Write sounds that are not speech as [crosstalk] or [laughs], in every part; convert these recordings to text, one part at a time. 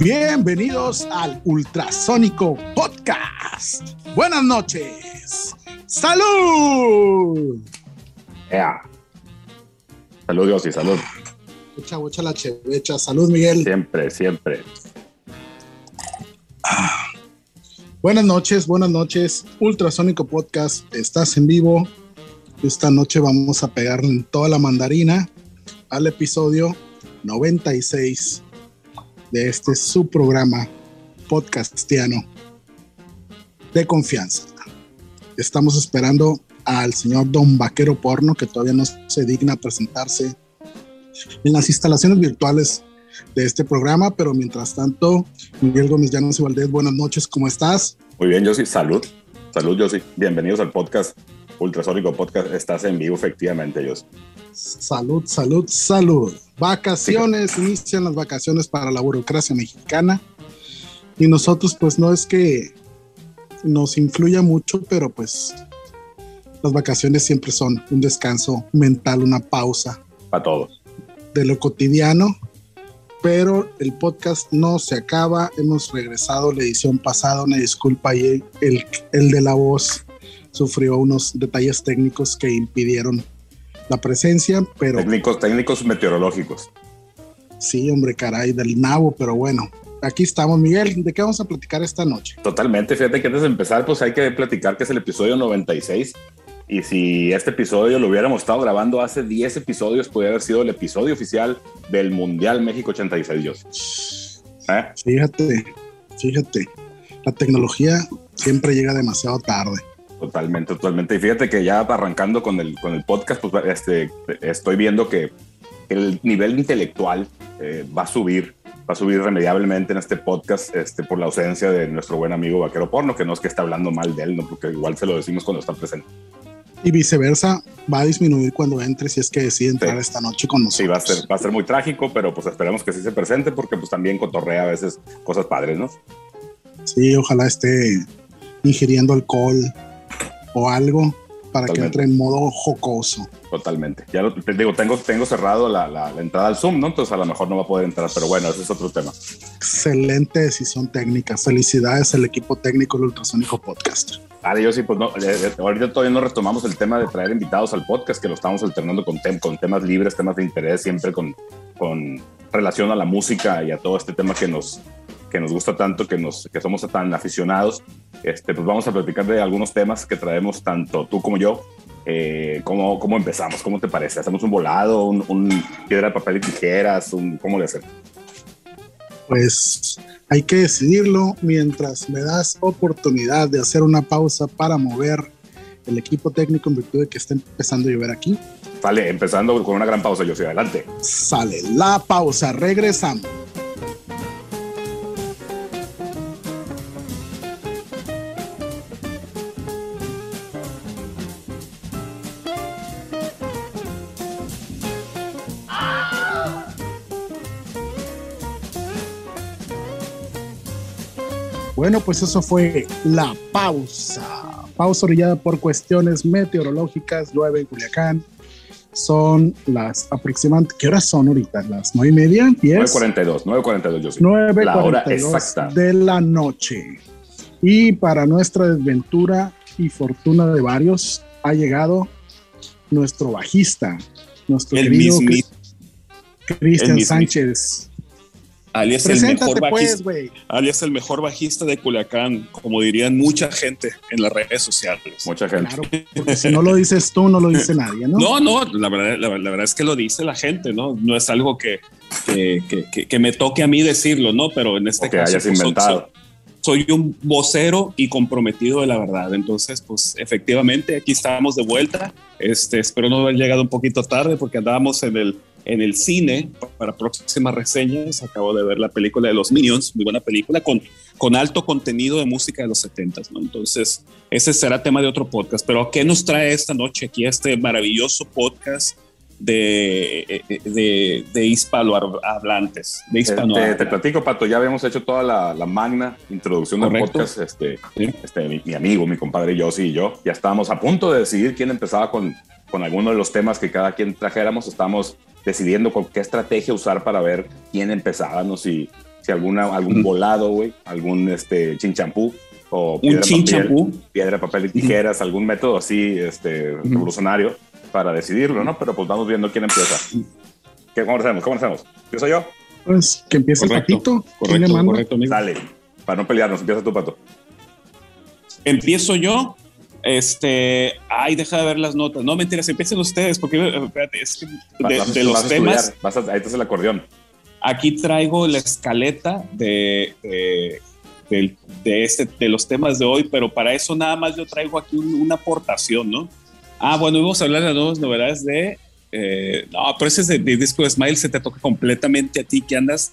Bienvenidos al Ultrasónico Podcast. Buenas noches. ¡Salud! Yeah. Salud, Dios y salud. Echa, echa la chevecha. Salud, Miguel. Siempre, siempre. Ah. Buenas noches, buenas noches. Ultrasónico Podcast, estás en vivo. Esta noche vamos a pegarle toda la mandarina al episodio 96 de este su programa podcastiano de confianza. Estamos esperando al señor Don Vaquero Porno, que todavía no se digna presentarse en las instalaciones virtuales de este programa, pero mientras tanto, Miguel Gómez Llanos y Valdés, buenas noches, ¿cómo estás? Muy bien, Josi, salud. Salud, Josi. Bienvenidos al podcast Ultrasónico Podcast. Estás en vivo, efectivamente, Josi. Salud, salud, salud. Vacaciones, inician las vacaciones para la burocracia mexicana. Y nosotros, pues no es que nos influya mucho, pero pues las vacaciones siempre son un descanso mental, una pausa. Para todos. De lo cotidiano. Pero el podcast no se acaba. Hemos regresado la edición pasada. Una disculpa y el, el de la voz sufrió unos detalles técnicos que impidieron la presencia, pero... Técnicos, técnicos meteorológicos. Sí, hombre, caray, del nabo, pero bueno, aquí estamos. Miguel, ¿de qué vamos a platicar esta noche? Totalmente, fíjate que antes de empezar, pues hay que platicar que es el episodio 96. Y si este episodio lo hubiéramos estado grabando hace 10 episodios, podría haber sido el episodio oficial del Mundial México 86. ¿Eh? Fíjate, fíjate, la tecnología siempre llega demasiado tarde. Totalmente, totalmente. Y fíjate que ya arrancando con el, con el podcast, pues este, estoy viendo que el nivel intelectual eh, va a subir, va a subir irremediablemente en este podcast este, por la ausencia de nuestro buen amigo Vaquero Porno, que no es que está hablando mal de él, ¿no? porque igual se lo decimos cuando está presente. Y viceversa, va a disminuir cuando entre si es que decide entrar esta noche con nosotros. Sí, va a, ser, va a ser muy trágico, pero pues esperemos que sí se presente porque pues también cotorrea a veces cosas padres, ¿no? Sí, ojalá esté ingiriendo alcohol, o algo para que entre en modo jocoso. Totalmente. Ya lo, te digo, tengo, tengo cerrado la, la, entrada al Zoom, ¿no? Entonces a lo mejor no va a poder entrar, pero bueno, ese es otro tema. Excelente decisión técnica. Felicidades al equipo técnico del Ultrasónico Podcast. Vale, yo sí, pues no, ahorita todavía no retomamos el tema de traer invitados al podcast, que lo estamos alternando con, con temas libres, temas de interés, siempre con, con relación a la música y a todo este tema que nos, que nos gusta tanto, que, nos, que somos tan aficionados, este, pues vamos a platicar de algunos temas que traemos tanto tú como yo. Eh, ¿cómo, ¿Cómo empezamos? ¿Cómo te parece? ¿Hacemos un volado, un, un piedra, papel y tijeras? Un, ¿Cómo le hacemos? Pues hay que decidirlo mientras me das oportunidad de hacer una pausa para mover el equipo técnico en virtud de que está empezando a llover aquí. Vale, empezando con una gran pausa, yo soy adelante. Sale la pausa, regresamos. Bueno, pues eso fue la pausa. Pausa orillada por cuestiones meteorológicas, llueve en Culiacán. Son las aproximadamente, ¿qué horas son ahorita? ¿Las nueve y media? 9.42, 9.42 yo sí. 9.42 de la noche. Y para nuestra desventura y fortuna de varios, ha llegado nuestro bajista, nuestro el querido Cristian Sánchez alias el, mejor bajista, pues, alias el mejor bajista de Culiacán, como dirían mucha gente en las redes sociales. Mucha gente. Claro, porque si no lo dices tú, no lo dice nadie, ¿no? No, no, la verdad, la, verdad es que lo dice la gente, ¿no? No es algo que, que, que, que me toque a mí decirlo, ¿no? Pero en este o que caso... hayas pues, inventado. Soy, soy un vocero y comprometido de la verdad. Entonces, pues efectivamente, aquí estamos de vuelta. Este, espero no haber llegado un poquito tarde porque andábamos en el en el cine para próximas reseñas. Acabo de ver la película de los Minions, muy buena película, con, con alto contenido de música de los 70, ¿no? Entonces, ese será tema de otro podcast. Pero, ¿qué nos trae esta noche aquí este maravilloso podcast? De, de, de hispanohablantes. De hispano te, te, platico, Pato, ya habíamos hecho toda la, la magna introducción del podcast. Este, ¿Sí? este, mi, mi, amigo, mi compadre Yossi y yo, ya estábamos a punto de decidir quién empezaba con, con alguno de los temas que cada quien trajéramos, estábamos decidiendo con qué estrategia usar para ver quién empezaba, no si, si alguna, algún volado, güey, algún este, chinchampú o piedra, un papel, piedra, papel y tijeras, algún método así este, revolucionario para decidirlo, ¿no? Pero pues vamos viendo quién empieza. ¿Qué, ¿Cómo hacemos? ¿Cómo hacemos? ¿Empiezo yo? Pues que empiece el patito. Correcto, correcto, Dale, para no pelearnos, empieza tu pato. Empiezo yo. Este, ay, deja de ver las notas. No, mentiras, empiecen ustedes, porque espérate, es que de, los temas. Vas a, ahí está el acordeón. Aquí traigo la escaleta de, de, este, de los temas de hoy, pero para eso nada más yo traigo aquí una aportación, ¿no? Ah, bueno, vamos a hablar de las nuevas novedades de. Eh, no, pero ese es de, disco de Smile, se te toca completamente a ti que andas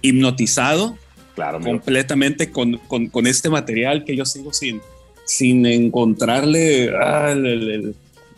hipnotizado. Claro, completamente con, con, con, este material que yo sigo sin, sin encontrarle ah, el,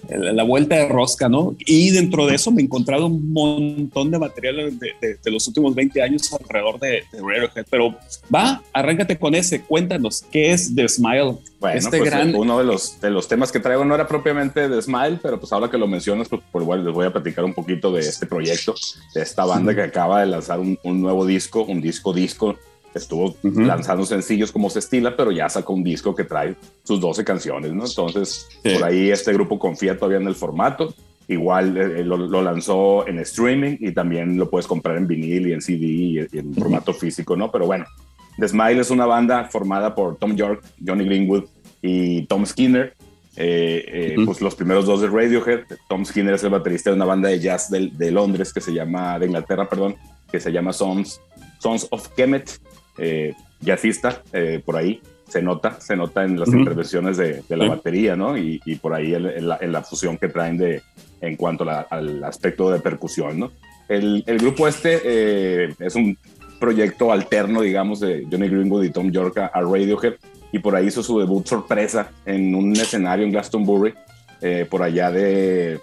la vuelta de rosca, ¿no? Y dentro de eso me he encontrado un montón de material de, los últimos 20 años alrededor de, Radiohead. Pero va, arráncate con ese, cuéntanos, ¿qué es The Smile? Bueno, este pues gran... uno de los, de los temas que traigo no era propiamente The Smile, pero pues ahora que lo mencionas, pues por igual les voy a platicar un poquito de este proyecto, de esta banda que acaba de lanzar un, un nuevo disco, un disco disco estuvo lanzando sencillos como se estila, pero ya sacó un disco que trae sus 12 canciones, ¿no? Entonces, por ahí este grupo confía todavía en el formato. Igual eh, eh, lo, lanzó en streaming y también lo puedes comprar en vinil y en CD y, en formato físico, ¿no? Pero bueno, The Smile es una banda formada por Tom York, Johnny Greenwood y Tom Skinner. Eh, pues los primeros dos de Radiohead. Tom Skinner es el baterista de una banda de jazz de, de Londres que se llama, de Inglaterra, perdón, que se llama Sons, Sons of Kemet eh, jazzista eh, por ahí. Se nota, se nota en las intervenciones de, la batería, ¿no? Y, por ahí en, la, fusión que traen de, en cuanto al aspecto de percusión, ¿no? El, grupo este eh, es un proyecto alterno, digamos, de Johnny Greenwood y Tom York a, Radiohead, y por ahí hizo su debut sorpresa en un escenario en Glastonbury, eh, por allá de,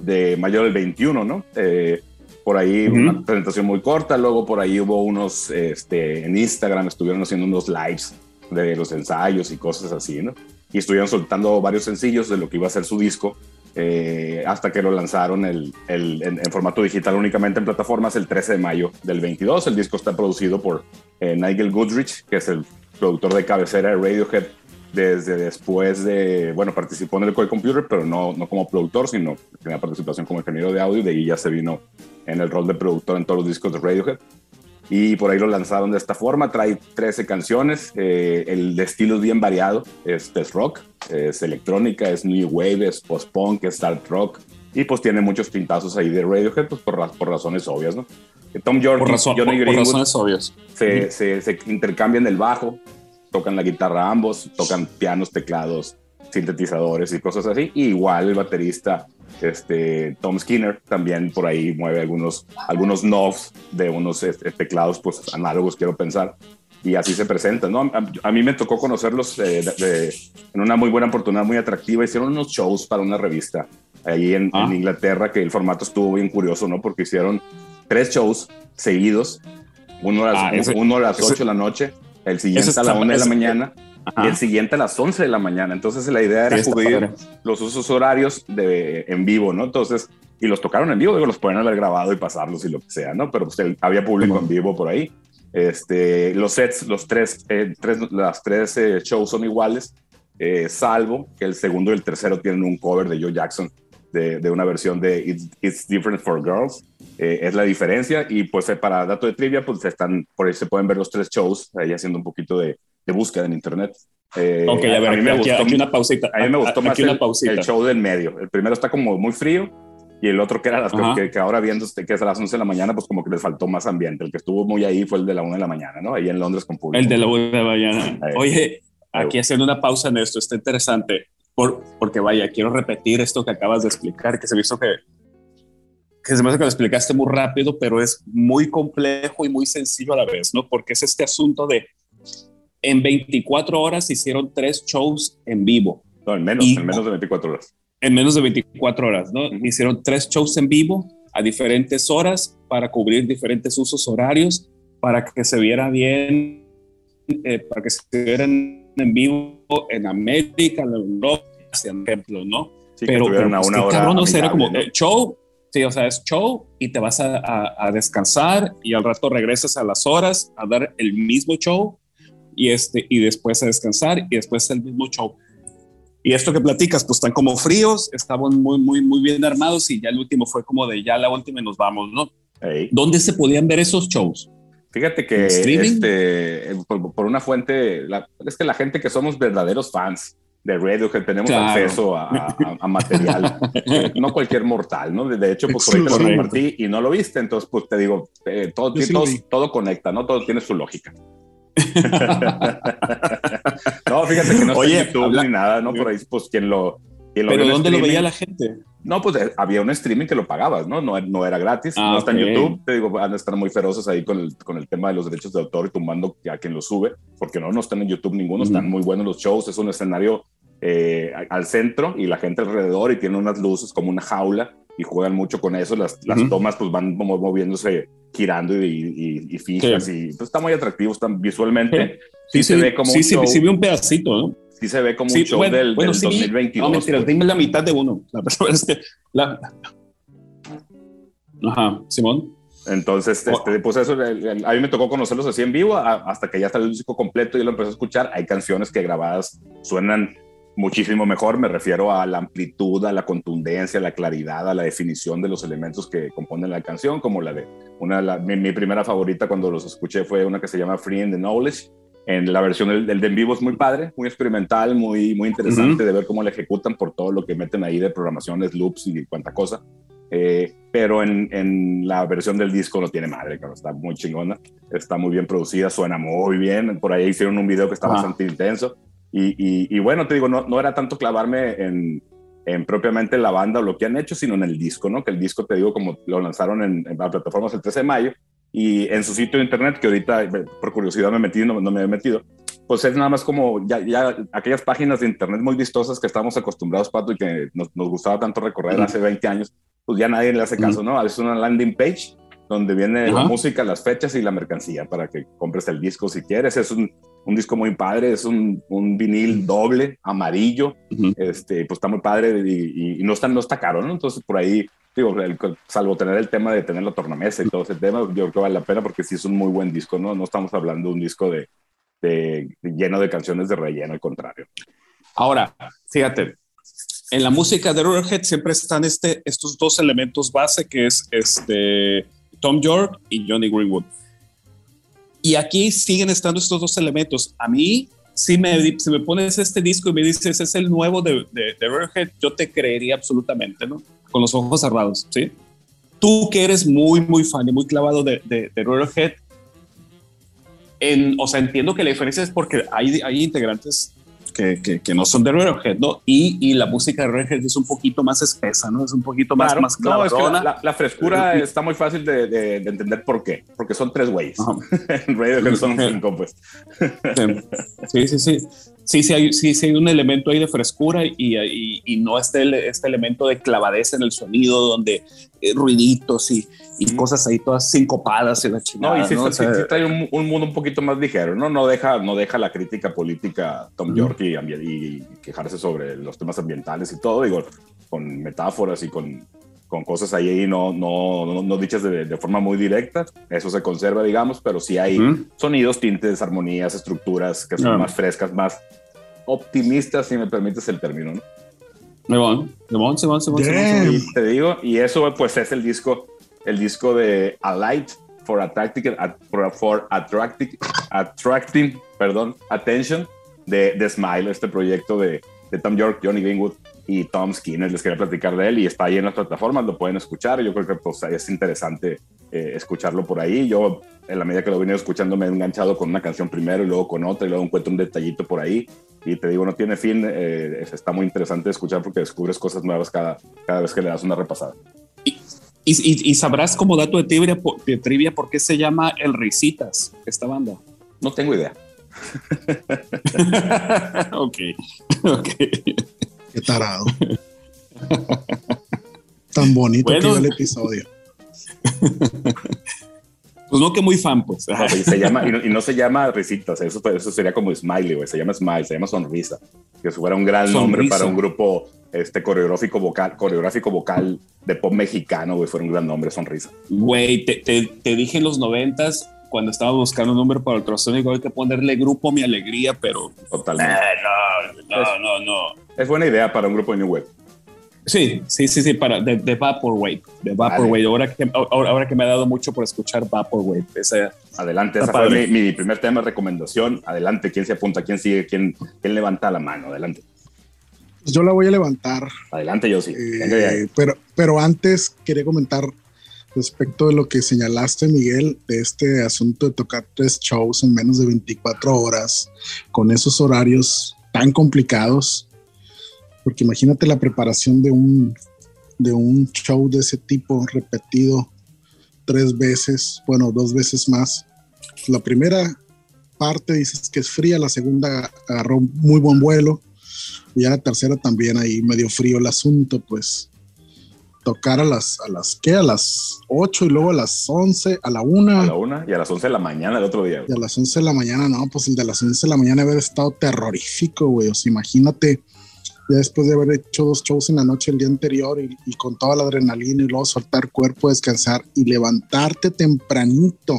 de mayo del 21, ¿no? Eh, por ahí una presentación muy corta, luego por ahí hubo unos, este, en Instagram estuvieron haciendo unos lives de los ensayos y cosas así, ¿no? Y estuvieron soltando varios sencillos de lo que iba a ser su disco, eh, hasta que lo lanzaron el, el, en, formato digital únicamente en plataformas el 13 de mayo del 22. El disco está producido por eh, Nigel Goodrich, que es el productor de cabecera de Radiohead desde después de, bueno, participó en el Coy Computer, pero no, no como productor, sino tenía participación como ingeniero de audio y de ahí ya se vino en el rol de productor en todos los discos de Radiohead. Y por ahí lo lanzaron de esta forma. Trae 13 canciones. Eh, el estilo es bien variado. Es, rock, es electrónica, es new wave, es post-punk, es dark rock. Y pues tiene muchos pintazos ahí de Radiohead pues por, por razones obvias, ¿no? Tom York y Johnny Greenwood razones obvias. Se, se, se intercambian el bajo, tocan la guitarra ambos, tocan pianos, teclados, sintetizadores y cosas así. Y igual el baterista este, Tom Skinner también por ahí mueve algunos, algunos knobs de unos este, teclados pues, análogos, quiero pensar. Y así se presenta ¿no? A, mí me tocó conocerlos eh, en una muy buena oportunidad, muy atractiva. Hicieron unos shows para una revista ahí en, ah. Inglaterra, que el formato estuvo bien curioso, ¿no? Porque hicieron tres shows seguidos, uno a las, ah, uno a las 8 de la noche, el siguiente a la 1 de la mañana y el siguiente a las 11 de la mañana. Entonces la idea era cubrir los usos horarios de, en vivo, ¿no? Entonces, y los tocaron en vivo, digo, los pueden haber grabado y pasarlos y lo que sea, ¿no? Pero pues, había público en vivo por ahí. Este, los sets, los tres, eh, tres las tres eh, shows son iguales, eh, salvo que el segundo y el tercero tienen un cover de Joe Jackson de, de una versión de It's, Different for Girls. es la diferencia y pues para dato de trivia, pues están, por ahí se pueden ver los tres shows, ahí haciendo un poquito de, de búsqueda en internet. Eh, ok, a ver, a mí me gustó, una pausita. A mí me gustó más el, show del medio. El primero está como muy frío y el otro que era las que, ahora viendo que es a las 11 de la mañana, pues como que les faltó más ambiente. El que estuvo muy ahí fue el de la 1 de la mañana, ¿no? Ahí en Londres con público. El de la 1 de la mañana. Oye, aquí haciendo una pausa en esto, está interesante, por, porque vaya, quiero repetir esto que acabas de explicar, que se me hizo que, que se me hace que lo explicaste muy rápido, pero es muy complejo y muy sencillo a la vez, ¿no? Porque es este asunto de en 24 horas hicieron tres shows en vivo. No, en menos, en menos de 24 horas. En menos de 24 horas, ¿no? Hicieron tres shows en vivo a diferentes horas para cubrir diferentes usos horarios, para que se viera bien, eh, para que se vieran en vivo en América, en Europa, por ejemplo, ¿no? pero, pero pues, una hora. no era como eh, show, sí, o sea, es show y te vas a, a, descansar y al rato regresas a las horas a dar el mismo show y, este, y después a descansar y después el mismo show. Y esto que platicas, pues están como fríos, estaban muy, muy, muy bien armados y ya el último fue como de ya la última y nos vamos, ¿no? ¿Dónde se podían ver esos shows? Fíjate que este, por, una fuente, es que la gente que somos verdaderos fans de Radio, que tenemos acceso a, material, [laughs] no cualquier mortal, ¿no? De hecho, pues por ahí te lo compartí y no lo viste, entonces pues te digo, eh, todo, todo, conecta, ¿no? Todo tiene su lógica. [laughs] no, fíjate que no Oye, está en YouTube ni nada, ¿no? Por ahí, pues quien lo, ¿Pero dónde lo veía la gente? No, pues eh, había un streaming que lo pagabas, ¿no? No, no era gratis, ah, no está en YouTube. Te digo, van a estar muy feroces ahí con el, con el tema de los derechos de autor y tumbando a quien lo sube, porque no, no están en YouTube ninguno, están muy buenos los shows, es un escenario eh, al centro y la gente alrededor y tiene unas luces como una jaula y juegan mucho con eso, las, las tomas pues van moviéndose, girando y, y, fijas y pues está muy atractivo, están visualmente. Sí, se ve como sí, un sí, vi un pedacito, ¿no? sí se ve como un show del, bueno, del 2022. No, mentiras, dime la mitad de uno. La [laughs] verdad es que la... Ajá, Simón. Entonces, este, pues eso, a mí me tocó conocerlos así en vivo hasta que ya está el disco completo y lo empecé a escuchar. Hay canciones que grabadas suenan muchísimo mejor. Me refiero a la amplitud, a la contundencia, a la claridad, a la definición de los elementos que componen la canción, como la de una, la, mi, mi, primera favorita cuando los escuché fue una que se llama Free in the Knowledge, en la versión del, del de en vivo es muy padre, muy experimental, muy, muy interesante de ver cómo la ejecutan por todo lo que meten ahí de programaciones, loops y cuanta cosa. Eh, pero en, en, la versión del disco no tiene madre, claro, está muy chingona, está muy bien producida, suena muy bien. Por ahí hicieron un video que está bastante intenso. Y, y, bueno, te digo, no, no era tanto clavarme en, en, propiamente la banda o lo que han hecho, sino en el disco, ¿no? Que el disco, te digo, como lo lanzaron en, en plataformas el 13 de mayo, y en su sitio de internet, que ahorita eh, por curiosidad me metí, no, no me he metido, pues es nada más como ya, ya, aquellas páginas de internet muy vistosas que estamos acostumbrados, Pato, y que nos, nos gustaba tanto recorrer hace 20 años, pues ya nadie le hace caso, ¿no? Es una landing page donde viene la música, las fechas y la mercancía para que compres el disco si quieres. Es un, un disco muy padre, es un, un vinil doble, amarillo, este, pues está muy padre y, y, no, está, no está caro, ¿no? Entonces por ahí digo, salvo tener el tema de tener la tornamesa y todo ese tema, yo creo que vale la pena porque sí es un muy buen disco, ¿no? No estamos hablando de un disco de, de, lleno de canciones de relleno, al contrario. Ahora, fíjate, en la música de Radiohead siempre están este, estos dos elementos base que es este Tom York y Johnny Greenwood. Y aquí siguen estando estos dos elementos. A mí, si me, si me pones este disco y me dices es el nuevo de, de, de yo te creería absolutamente, ¿no? con los ojos cerrados, ¿sí? Tú que eres muy, muy fan y muy clavado de, de, de en, o sea, entiendo que la diferencia es porque hay, hay integrantes que, que, no son de Radiohead, ¿no? Y, y, la música de Radiohead es un poquito más espesa, ¿no? Es un poquito más, claro, más No, es que la, la, frescura está muy fácil de, de, entender por qué. Porque son tres güeyes. [laughs] en Radiohead son [laughs] cinco, pues. sí, sí, sí sí, sí hay, sí, sí hay un elemento ahí de frescura y, y, y, no este, este elemento de clavadez en el sonido, donde eh, ruiditos y, y cosas ahí todas sincopadas y la chingada. No, y sí, ¿no? sí, sí trae un, un, mundo un poquito más ligero, ¿no? No deja, no deja la crítica política Tom York y, quejarse sobre los temas ambientales y todo, digo, con metáforas y con, con cosas ahí no, no, no, no dichas de, de, forma muy directa, eso se conserva, digamos, pero sí hay sonidos, tintes, armonías, estructuras que son más frescas, más optimistas, si me permites el término, ¿no? Y te digo, y eso pues es el disco, el disco de A Light for Attracting, for attracting, attracting perdón, Attention de, de Smile, este proyecto de, de Tom York, Johnny Greenwood y Tom Skinner. Les quería platicar de él y está ahí en las plataformas, lo pueden escuchar. Yo creo que pues, es interesante eh, escucharlo por ahí. Yo, en la medida que lo vine escuchando, me he enganchado con una canción primero y luego con otra y luego encuentro un detallito por ahí. Y te digo, no tiene fin. Eh, está muy interesante escuchar porque descubres cosas nuevas cada, cada vez que le das una repasada. Y, y, y sabrás como dato de trivia, de trivia por qué se llama El Risitas, esta banda. No tengo idea. [laughs] ok, [laughs] ok. Qué tarado. Tan bonito que el episodio. [laughs] Pues no que muy fan, pues. y, se llama, y, no, se llama risitas, eso, eso sería como smiley, güey. Se llama smile, se llama sonrisa. Que eso fuera un gran nombre para un grupo este coreográfico vocal, coreográfico vocal de pop mexicano, güey, fue un gran nombre, sonrisa. Güey, te, te, dije en los noventas, cuando estaba buscando un nombre para el ultrasónico, hay que ponerle grupo Mi Alegría, pero... Totalmente. Eh, no, no, no, no. Es buena idea para un grupo de New Wave. Sí, sí, sí, sí, para de, de Vaporwave, de Vaporwave. Ahora que, ahora, que me ha dado mucho por escuchar Vaporwave. Esa, Adelante, ese fue mi, primer tema de recomendación. Adelante, ¿quién se apunta? ¿Quién sigue? ¿Quién, quién levanta la mano? Adelante. Pues yo la voy a levantar. Adelante, yo sí. Eh, pero, pero antes quería comentar respecto de lo que señalaste, Miguel, de este asunto de tocar tres shows en menos de 24 horas, con esos horarios tan complicados porque imagínate la preparación de un, de un show de ese tipo repetido tres veces, bueno, dos veces más. La primera parte dices que es fría, la segunda agarró muy buen vuelo, y ya la tercera también ahí medio frío el asunto, pues tocar a las, a las, ¿qué? A las 8 y luego a las 11, a la 1. A la 1 y a las 11 de la mañana el otro día. Y a las 11 de la mañana, no, pues el de las 11 de la mañana haber estado terrorífico, güey. O sea, imagínate ya después de haber hecho dos shows en la noche el día anterior y, con toda la adrenalina y luego soltar cuerpo, descansar y levantarte tempranito.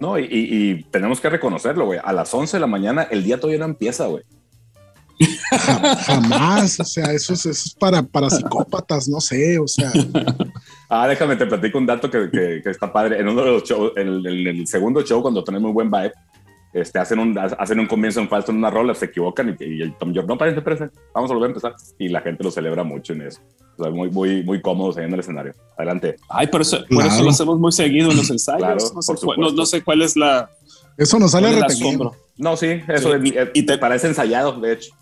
No, y, tenemos que reconocerlo, güey. A las 11 de la mañana el día todavía no empieza, güey. Jamás, o sea, eso es, para, para psicópatas, no sé, o sea. [laughs] Ah, déjame te platico un dato que, está padre. En uno de los shows, en el, segundo show, cuando tenemos muy buen vibe, este, hacen, un, hacen un comienzo en falso en una rola, se equivocan y, el Tom York, no, parece presente, vamos a volver a empezar. Y la gente lo celebra mucho en eso. O sea, muy, muy, muy cómodos ahí en el escenario. Adelante. Ay, por eso, por eso lo hacemos muy seguido en los ensayos. no, sé cuál, no, sé cuál es la. Eso nos sale repetido. No, sí, eso y te parece ensayado, de hecho.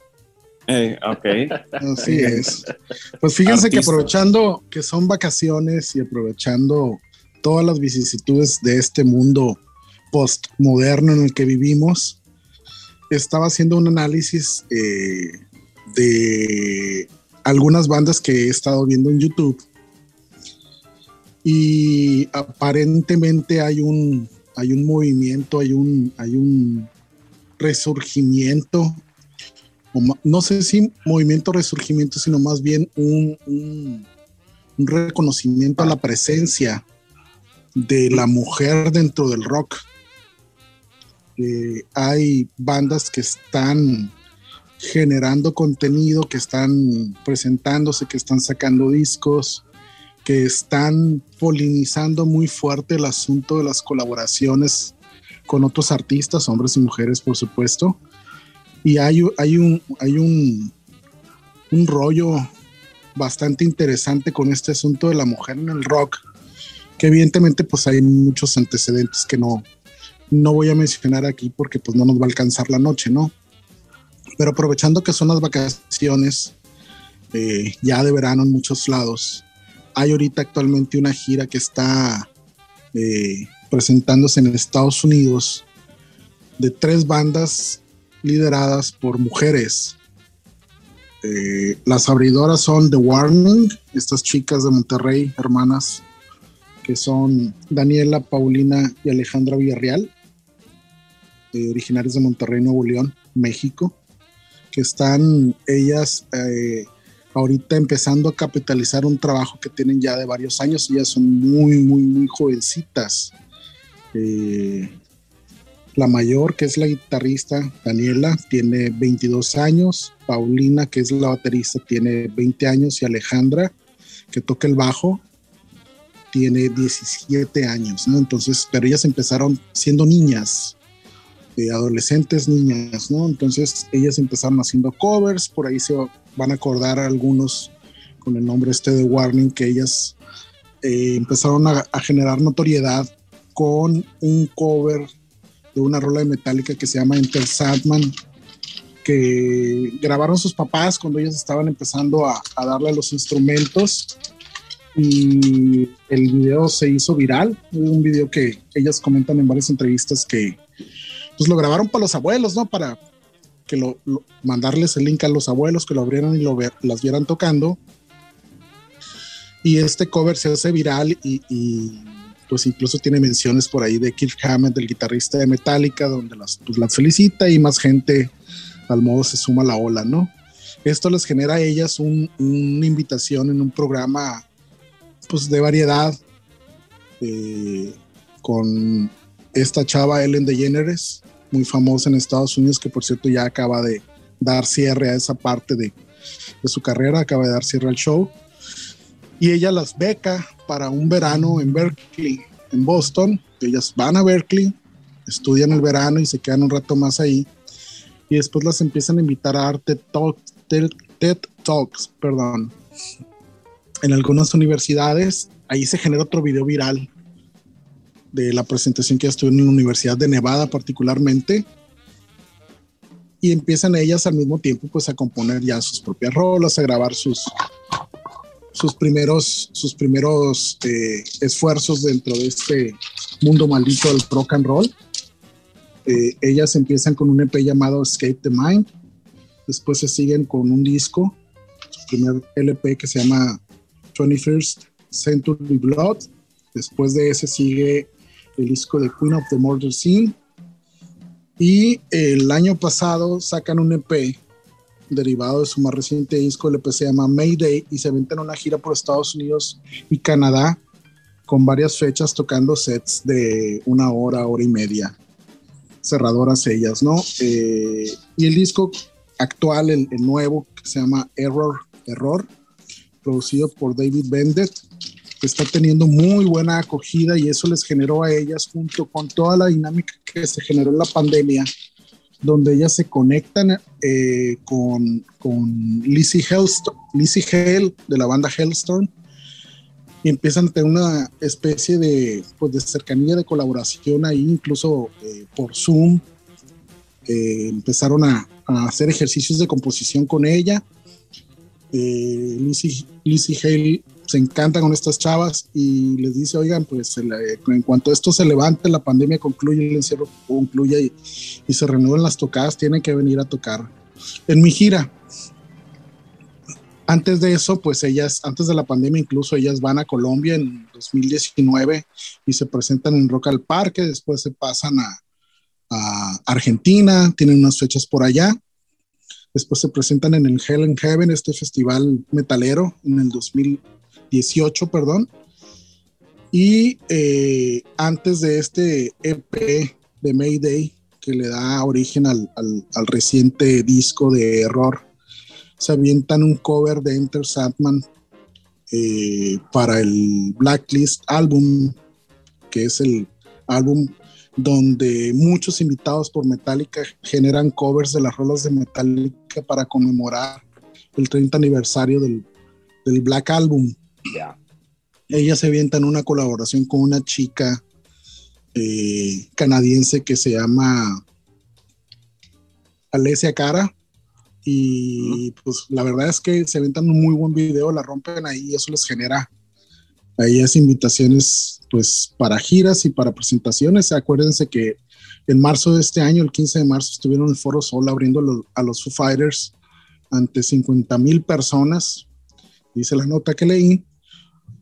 Eh, ok. [laughs] Así es. Pues fíjense que aprovechando que son vacaciones y aprovechando todas las vicisitudes de este mundo postmoderno en el que vivimos, estaba haciendo un análisis eh, de algunas bandas que he estado viendo en YouTube. Y aparentemente hay un, hay un movimiento, hay un, hay un resurgimiento, no sé si movimiento resurgimiento, sino más bien un, un reconocimiento a la presencia de la mujer dentro del rock hay bandas que están generando contenido, que están presentándose, que están sacando discos, que están polinizando muy fuerte el asunto de las colaboraciones con otros artistas, hombres y mujeres, por supuesto. Y hay, un, un rollo bastante interesante con este asunto de la mujer en el rock, que evidentemente pues hay muchos antecedentes que no, no voy a mencionar aquí porque pues no nos va a alcanzar la noche, ¿no? Pero aprovechando que son las vacaciones eh, ya de verano en muchos lados, hay ahorita actualmente una gira que está eh, presentándose en Estados Unidos de tres bandas lideradas por mujeres. Eh, las abridoras son The Warning, estas chicas de Monterrey, hermanas, que son Daniela, Paulina y Alejandra Villarreal originarios de Monterrey, Nuevo León, México, que están ellas eh, ahorita empezando a capitalizar un trabajo que tienen ya de varios años. Ellas son muy, muy, muy jovencitas. Eh, la mayor, que es la guitarrista, Daniela, tiene 22 años. Paulina, que es la baterista, tiene 20 años. Y Alejandra, que toca el bajo, tiene 17 años. Entonces, pero ellas empezaron siendo niñas adolescentes, niñas, ¿no? Entonces ellas empezaron haciendo covers, por ahí se van a acordar algunos con el nombre este de Warning, que ellas eh, empezaron a, generar notoriedad con un cover de una rola de Metallica que se llama Enter Sandman, que grabaron sus papás cuando ellas estaban empezando a, a darle los instrumentos y el video se hizo viral, un video que ellas comentan en varias entrevistas que pues lo grabaron para los abuelos, ¿no? Para que lo, mandarles el link a los abuelos que lo abrieran y lo las vieran tocando. Y este cover se hace viral y, pues incluso tiene menciones por ahí de Kirk Hammett, el guitarrista de Metallica, donde las, pues las felicita y más gente al modo se suma a la ola, ¿no? Esto les genera a ellas una invitación en un programa pues, de variedad eh, con esta chava Ellen DeGeneres, muy famosa en Estados Unidos, que por cierto ya acaba de dar cierre a esa parte de, su carrera, acaba de dar cierre al show. Y ella las beca para un verano en Berkeley, en Boston. Ellas van a Berkeley, estudian el verano y se quedan un rato más ahí. Y después las empiezan a invitar a arte talks, TED Talks, perdón, en algunas universidades. Ahí se genera otro video viral de la presentación que estuve en la Universidad de Nevada particularmente. Y empiezan ellas al mismo tiempo pues a componer ya sus propias rolas, a grabar sus, sus primeros, sus primeros eh, esfuerzos dentro de este mundo maldito del rock and roll. Eh, ellas empiezan con un EP llamado Escape the Mind. Después se siguen con un disco, su primer LP que se llama 21st Century Blood. Después de ese sigue el disco de Queen of the Murder Scene. Y el año pasado sacan un EP derivado de su más reciente disco, el EP se llama Mayday, y se aventan una gira por Estados Unidos y Canadá con varias fechas tocando sets de una hora, hora y media, cerradoras ellas, ¿no? Eh, y el disco actual, el, nuevo, que se llama Error, Error, producido por David Bennett, está teniendo muy buena acogida y eso les generó a ellas junto con toda la dinámica que se generó en la pandemia, donde ellas se conectan eh, con, con Lizzie, Hale de la banda Hellstorm y empiezan a tener una especie de, pues, de cercanía, de colaboración ahí, incluso eh, por Zoom. Eh, empezaron a, a, hacer ejercicios de composición con ella. Eh, Lizzie, Lizzie Hale se encanta con estas chavas y les dice, oigan, pues en cuanto esto se levante, la pandemia concluye, el encierro concluye y, se renueven las tocadas, tienen que venir a tocar en mi gira. Antes de eso, pues ellas, antes de la pandemia, incluso ellas van a Colombia en 2019 y se presentan en Rock al Parque, después se pasan a, a Argentina, tienen unas fechas por allá. Después se presentan en el Hell in Heaven, este festival metalero, en el 2018, perdón. Y eh, antes de este EP de Mayday, que le da origen al, al, al reciente disco de Error, se avientan un cover de Enter Sandman eh, para el Blacklist álbum, que es el álbum donde muchos invitados por Metallica generan covers de las rolas de Metallica para conmemorar el 30 aniversario del, del Black Album. Yeah. Ella se avienta en una colaboración con una chica eh, canadiense que se llama Alessia Cara. Y pues la verdad es que se aventan un muy buen video, la rompen ahí y eso les genera a ellas invitaciones pues para giras y para presentaciones. Acuérdense que en marzo de este año, el 15 de marzo, estuvieron en el Foro Sol abriendo lo, a los Foo Fighters ante 50 mil personas, dice la nota que leí,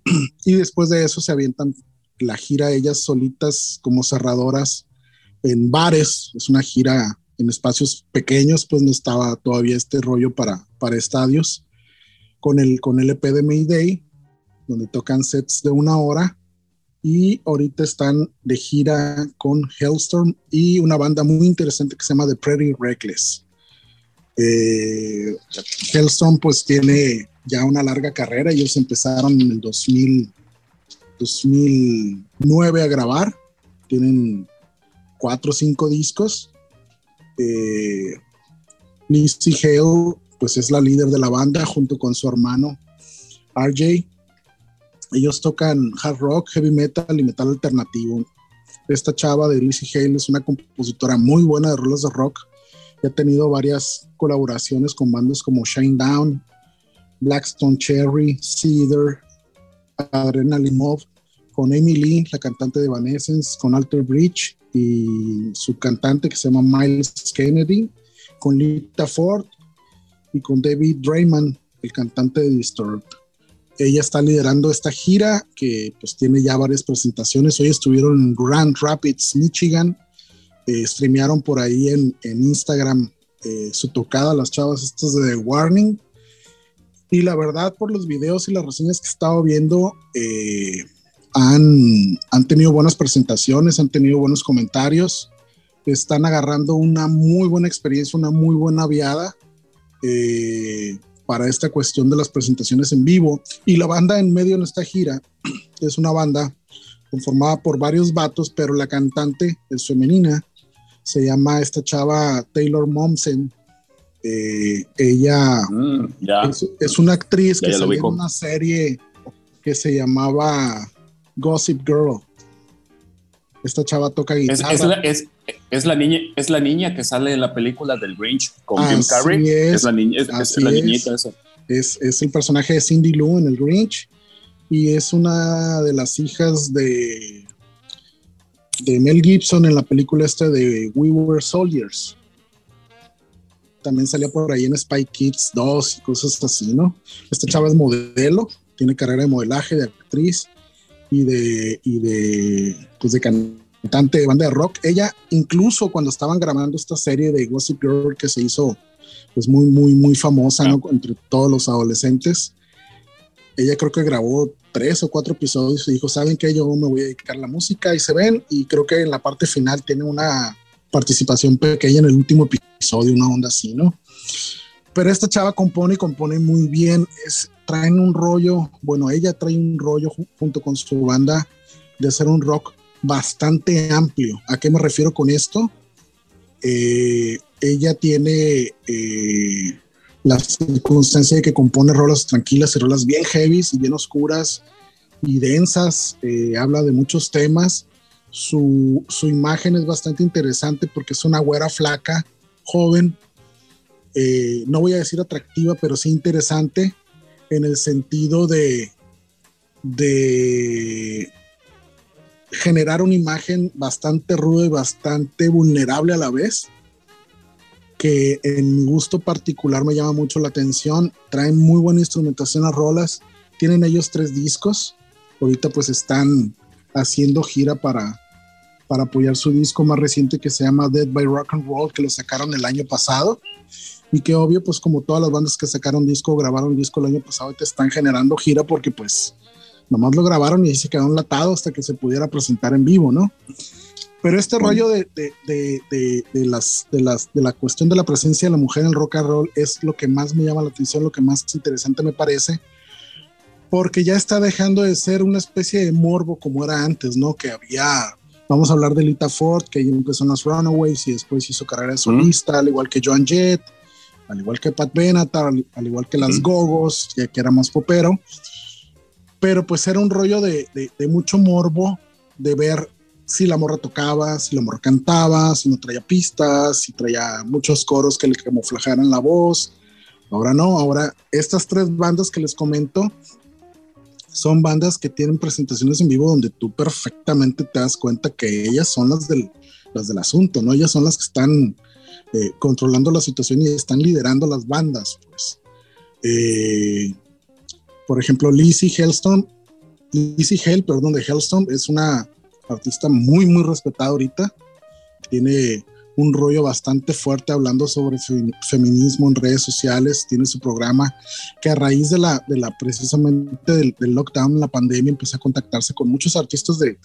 [clears throat] y después de eso se avientan la gira ellas solitas como cerradoras en bares, es una gira en espacios pequeños, pues no estaba todavía este rollo para, para estadios, con el, con el EP de Mayday, donde tocan sets de una hora, y ahorita están de gira con Hellstorm y una banda muy interesante que se llama The Pretty Reckless. Eh, Hellstorm pues tiene ya una larga carrera, ellos empezaron en el 2000, 2009 a grabar, tienen cuatro o cinco discos. Eh, Lizzie Hale pues es la líder de la banda junto con su hermano RJ ellos tocan hard rock, heavy metal y metal alternativo. Esta chava de Lizzie Hale es una compositora muy buena de rolas de rock ha tenido varias colaboraciones con bandas como Shine Down, Blackstone Cherry, Cedar, Adrenaline Mob, con Amy Lee, la cantante de Evanescence, con Alter Bridge y su cantante que se llama Miles Kennedy, con Lita Ford y con David Drayman, el cantante de Disturbed ella está liderando esta gira que pues tiene ya varias presentaciones. Hoy estuvieron en Grand Rapids, Michigan. Eh, streamearon por ahí en, Instagram eh, su tocada las chavas estas de Warning. Y la verdad, por los videos y las reseñas que he estado viendo, eh, han, han tenido buenas presentaciones, han tenido buenos comentarios, están agarrando una muy buena experiencia, una muy buena viada eh, para esta cuestión de las presentaciones en vivo. Y la banda en medio de esta gira [clears throat] es una banda conformada por varios vatos, pero la cantante es femenina. Se llama esta chava Taylor Momsen. Eh, ella Mm, es, es una actriz Ya, que salió en una serie que se llamaba Gossip Girl. Esta chava toca guitarra. es la, es, es la niña, es la niña que sale en la película del Grinch con Jim Carrey. es, la niña, es, es así la es. niñita esa. es, es el personaje de Cindy Lou en el Grinch y es una de las hijas de, de Mel Gibson en la película esta de We Were Soldiers. También salía por ahí en Spy Kids 2 y cosas así, ¿no? Esta chava es modelo, tiene carrera de modelaje, de actriz y de, y de, pues de cantante de banda de rock. Ella, incluso cuando estaban grabando esta serie de Gossip Girl que se hizo pues muy, muy, muy famosa, ¿no? Entre todos los adolescentes. Ella creo que grabó tres o cuatro episodios y dijo, ¿saben qué? Yo me voy a dedicar a la música y se ven y creo que en la parte final tiene una participación pequeña en el último episodio, una onda así, ¿no? Pero esta chava compone y compone muy bien, es, traen un rollo, bueno, ella trae un rollo ju- junto con su banda de hacer un rock bastante amplio. ¿A qué me refiero con esto? Eh, ella tiene eh, la circunstancia de que compone rolas tranquilas y rolas bien heavies y bien oscuras y densas, eh, habla de muchos temas. Su, su imagen es bastante interesante porque es una güera flaca, joven, eh, no voy a decir atractiva, pero sí interesante en el sentido de, de generar una imagen bastante ruda y bastante vulnerable a la vez que en mi gusto particular me llama mucho la atención. Traen muy buena instrumentación a rolas. Tienen ellos tres discos. Ahorita pues están haciendo gira para, para apoyar su disco más reciente que se llama Dead by Rock and Roll, que lo sacaron el año pasado. Y que obvio, pues como todas las bandas que sacaron disco, grabaron disco el año pasado te están generando gira porque pues nomás lo grabaron y se quedó enlatado hasta que se pudiera presentar en vivo, ¿no? Pero este rollo de, de, de, de, de las, de, las, de la cuestión de la presencia de la mujer en el rock and roll es lo que más me llama la atención, lo que más interesante me parece, porque ya está dejando de ser una especie de morbo como era antes, ¿no? Que había, vamos a hablar de Lita Ford, que ella empezó en las Runaways y después hizo carrera de solista, al igual que Joan Jett, al igual que Pat Benatar, al, al igual que las Ujú. Gogos, que, que era más popero, pero pues era un rollo de, de, de mucho morbo, de ver si la morra tocaba, si la morra cantaba, si no traía pistas, si traía muchos coros que le camuflajaran la voz. Ahora no, ahora estas tres bandas que les comento son bandas que tienen presentaciones en vivo donde tú perfectamente te das cuenta que ellas son las del, las del asunto, ¿no? Ellas son las que están eh, controlando la situación y están liderando las bandas, pues. Eh, por ejemplo, Lizzie Hellstone, Lizzie Hell, perdón, de Hellstone, es una artista muy, muy respetada ahorita. Tiene un rollo bastante fuerte hablando sobre fe- feminismo en redes sociales. Tiene su programa que a raíz de la, de la precisamente del, lockdown, la pandemia, empezó a contactarse con muchos artistas de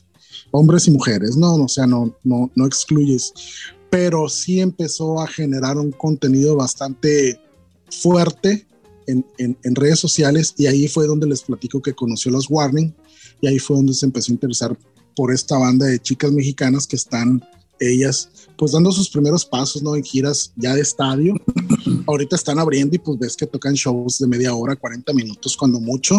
hombres y mujeres, ¿no? O sea, no, no, no excluyes, pero sí empezó a generar un contenido bastante fuerte en, en, en redes sociales y ahí fue donde les platico que conoció los Warning y ahí fue donde se empezó a interesar por esta banda de chicas mexicanas que están ellas pues dando sus primeros pasos, ¿no? En giras ya de estadio. [clears throat] Ahorita están abriendo y pues ves que tocan shows de media hora, 40 minutos cuando mucho.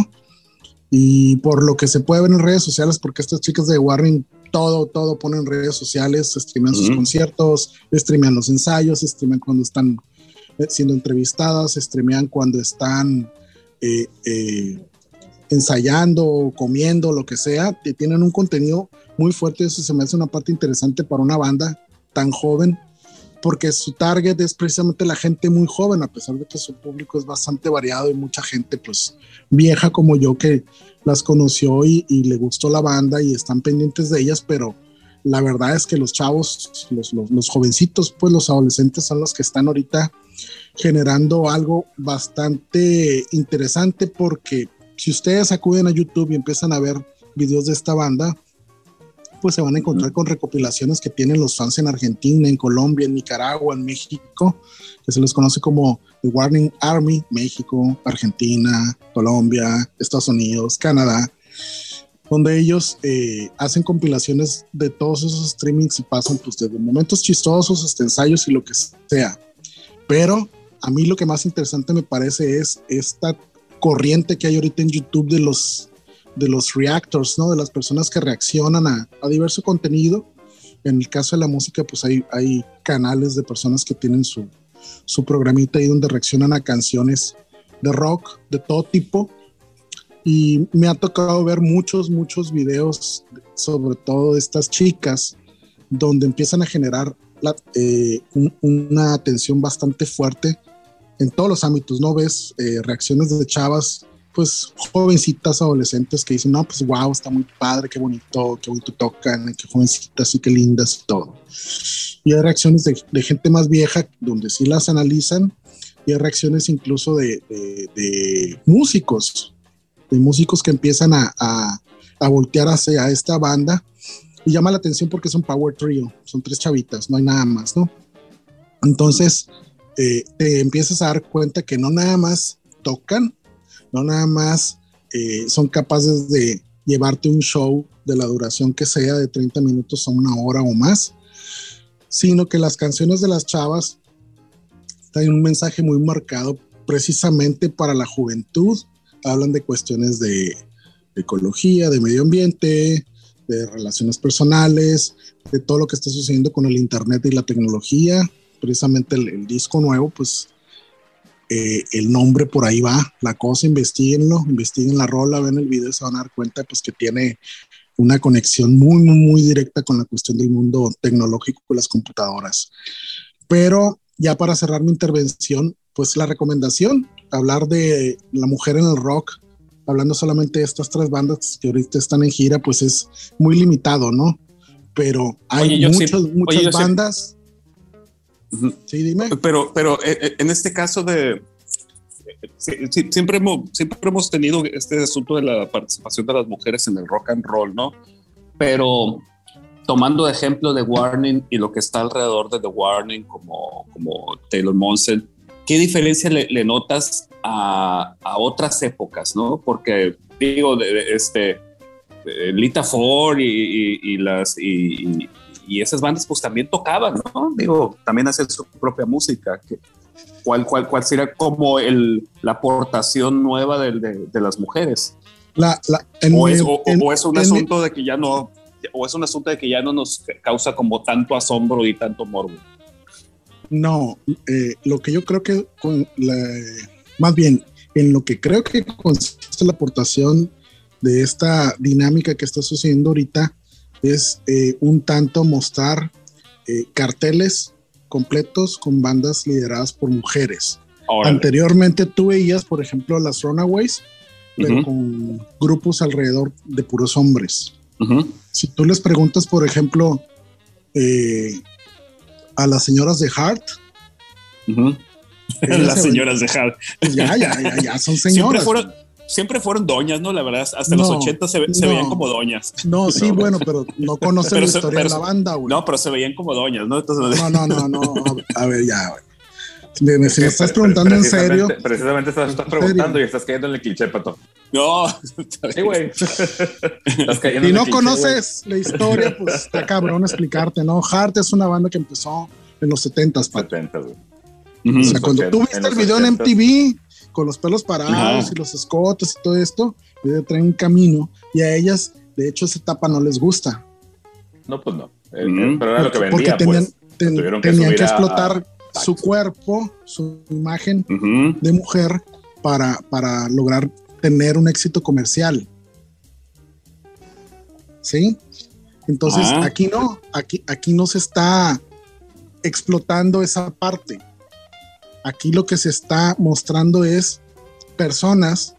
Y por lo que se puede ver en redes sociales, porque estas chicas de Warren todo, todo ponen en redes sociales, streamean sus Ujú. conciertos, streamean los ensayos, streamean cuando están eh, siendo entrevistadas, streamean cuando están eh, eh, ensayando, comiendo, lo que sea, tienen un contenido muy fuerte. Eso se me hace una parte interesante para una banda tan joven, porque su target es precisamente la gente muy joven, a pesar de que su público es bastante variado y mucha gente, pues vieja como yo, que las conoció y, y le gustó la banda y están pendientes de ellas, pero la verdad es que los chavos, los, los, jovencitos, pues los adolescentes son los que están ahorita generando algo bastante interesante porque si ustedes acuden a YouTube y empiezan a ver videos de esta banda, pues se van a encontrar con recopilaciones que tienen los fans en Argentina, en Colombia, en Nicaragua, en México, que se les conoce como The Warning Army, México, Argentina, Colombia, Estados Unidos, Canadá, donde ellos eh, hacen compilaciones de todos esos streamings y pasan pues desde momentos chistosos hasta ensayos y lo que sea. Pero a mí lo que más interesante me parece es esta corriente que hay ahorita en YouTube de los de los reactors, ¿no? De las personas que reaccionan a, a diverso contenido. En el caso de la música, pues hay, hay canales de personas que tienen su, su programita ahí donde reaccionan a canciones de rock de todo tipo. Y me ha tocado ver muchos, muchos videos, sobre todo estas chicas, donde empiezan a generar eh, una atención bastante fuerte en todos los ámbitos, ¿no? Ves eh, reacciones de chavas pues jovencitas adolescentes que dicen, no, pues wow, está muy padre, qué bonito, qué bonito tocan, qué jovencitas y qué lindas y todo. Y hay reacciones de, gente más vieja donde sí las analizan y hay reacciones incluso de, de, músicos, de músicos que empiezan a, a, a voltear hacia esta banda y llama la atención porque es un power trio, son tres chavitas, no hay nada más, ¿no? Entonces, eh, te empiezas a dar cuenta que no nada más tocan, no nada más eh, son capaces de llevarte un show de la duración que sea, de 30 minutos a una hora o más, sino que las canciones de las chavas tienen un mensaje muy marcado precisamente para la juventud. Hablan de cuestiones de, ecología, de medio ambiente, de relaciones personales, de todo lo que está sucediendo con el Internet y la tecnología. Precisamente el disco nuevo, pues eh, el nombre por ahí va, la cosa, investiguenlo, investiguen la rola, ven el video, se van a dar cuenta pues que tiene una conexión muy, muy, muy directa con la cuestión del mundo tecnológico y las computadoras. Pero ya para cerrar mi intervención, pues la recomendación, hablar de la mujer en el rock, hablando solamente de estas tres bandas que ahorita están en gira, pues es muy limitado, ¿no? Pero hay muchas, muchas bandas. Sí, dime. Pero, pero eh, eh, en este caso de... siempre, hemos, siempre hemos tenido este asunto de la participación de las mujeres en el rock and roll, ¿no? Pero tomando ejemplo de Warning y lo que está alrededor de The Warning, como, como Taylor Monsell, ¿qué diferencia le, notas a, a, otras épocas, no? Porque, digo, este, Lita Ford y, y, las, y, y esas bandas pues también tocaban, ¿no? Digo, también hacen su propia música. Que, ¿cuál, cuál, ¿Cuál sería como el, la aportación nueva de, de, las mujeres? La, la, o, es, o, es, un asunto de que ya no, o es un asunto de que ya no nos causa como tanto asombro y tanto morbo. No, eh, lo que yo creo que con la, más bien en lo que creo que consiste la aportación de esta dinámica que está sucediendo ahorita es eh, un tanto mostrar eh, carteles completos con bandas lideradas por mujeres. Anteriormente tú veías, por ejemplo, las Runaways, pero con grupos alrededor de puros hombres. Si tú les preguntas, por ejemplo, eh, a las señoras de Heart, [laughs] las señoras de Heart. Pues ya, ya, ya, ya son [laughs] señoras siempre fueron doñas, ¿no? La verdad, hasta los 80 se, veían como doñas. No, [laughs] sí, bueno, pero no conocen la historia de la banda, güey. No, pero se veían como doñas, ¿no? no, no, no, no. [laughs] A ver, ya, güey. Si me, estás preguntando en serio. Precisamente estás, preguntando y estás cayendo en el cliché, pato. No, sí, güey. [laughs] Si no conoces la historia, pues está cabrón explicarte, ¿no? Heart es una banda que empezó en los 70s, pato. 70, güey. O sea, cuando tú viste el video en MTV, con los pelos parados y los escotes y todo esto, traen un camino y a ellas, de hecho, esa etapa no les gusta. No, pues no. Eh, eh, pero era lo que vendía, Porque tenían, pues. tenían que, explotar su cuerpo, su imagen de mujer para, para lograr tener un éxito comercial. ¿Sí? Entonces, ah. aquí no, aquí, aquí no se está explotando esa parte. Aquí lo que se está mostrando es personas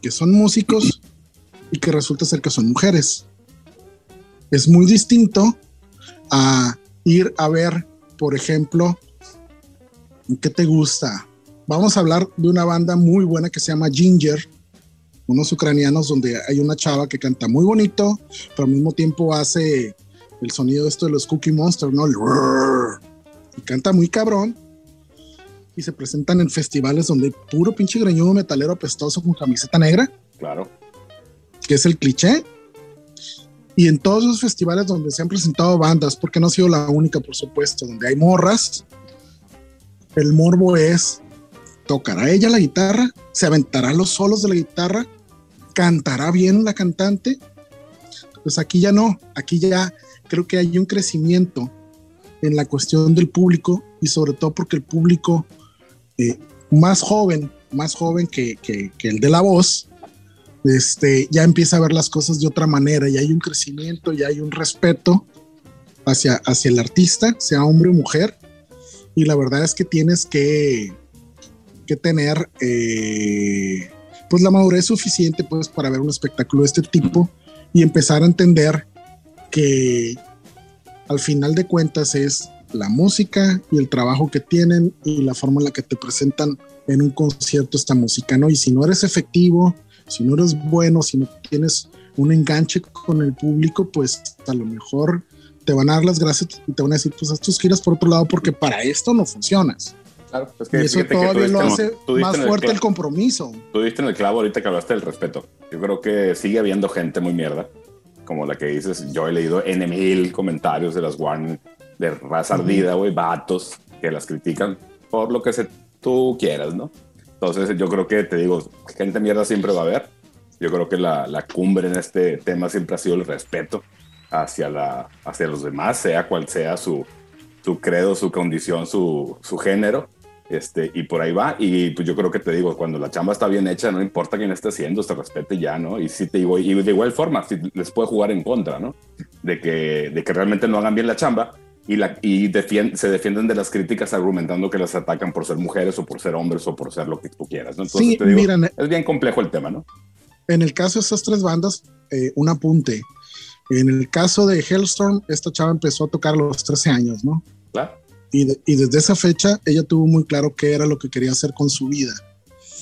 que son músicos y que resulta ser que son mujeres. Es muy distinto a ir a ver, por ejemplo, ¿qué te gusta? Vamos a hablar de una banda muy buena que se llama Ginger, unos ucranianos donde hay una chava que canta muy bonito, pero al mismo tiempo hace el sonido esto de los Cookie Monster, ¿no? y canta muy cabrón. Y se presentan en festivales donde puro pinche greñudo metalero apestoso con camiseta negra. Claro. Que es el cliché. Y en todos los festivales donde se han presentado bandas, porque no ha sido la única, por supuesto, donde hay morras, el morbo es, tocará ella la guitarra, se aventará los solos de la guitarra, cantará bien la cantante. Pues aquí ya no, aquí ya creo que hay un crecimiento en la cuestión del público y sobre todo porque el público eh, más joven, más joven que, el de la voz, este, ya empieza a ver las cosas de otra manera y hay un crecimiento y hay un respeto hacia, hacia el artista, sea hombre o mujer. Y la verdad es que tienes que, que tener eh, pues la madurez suficiente pues para ver un espectáculo de este tipo y empezar a entender que al final de cuentas es la música y el trabajo que tienen y la forma en la que te presentan en un concierto esta música, ¿no? Y si no eres efectivo, si no eres bueno, si no tienes un enganche con el público, pues a lo mejor te van a dar las gracias y te van a decir, pues haz tus giras por otro lado porque para esto no funcionas. Claro, es que y eso todavía lo hace más fuerte el, compromiso. Tú diste en el clavo ahorita que hablaste del respeto. Yo creo que sigue habiendo gente muy mierda como la que dices, yo he leído N mil comentarios de las Warner de raza ardida, güey, vatos que las critican por lo que se, tú quieras, ¿no? Entonces yo creo que, te digo, gente mierda siempre va a haber. Yo creo que la, la cumbre en este tema siempre ha sido el respeto hacia, la, hacia los demás, sea cual sea su, su credo, su condición, su, su género. Este, y por ahí va. Y pues yo creo que te digo, cuando la chamba está bien hecha, no importa quién esté haciendo, se respete ya, ¿no? Y si te digo, y de igual forma, si les puede jugar en contra, ¿no? De que, de que realmente no hagan bien la chamba y, la, y se defienden de las críticas argumentando que las atacan por ser mujeres o por ser hombres o por ser lo que tú quieras, ¿no? Entonces, sí, te digo, es bien complejo el tema, ¿no? En el caso de esas tres bandas, eh, un apunte. En el caso de Hellstorm, esta chava empezó a tocar a los 13 años, ¿no? Claro y, desde esa fecha ella tuvo muy claro qué era lo que quería hacer con su vida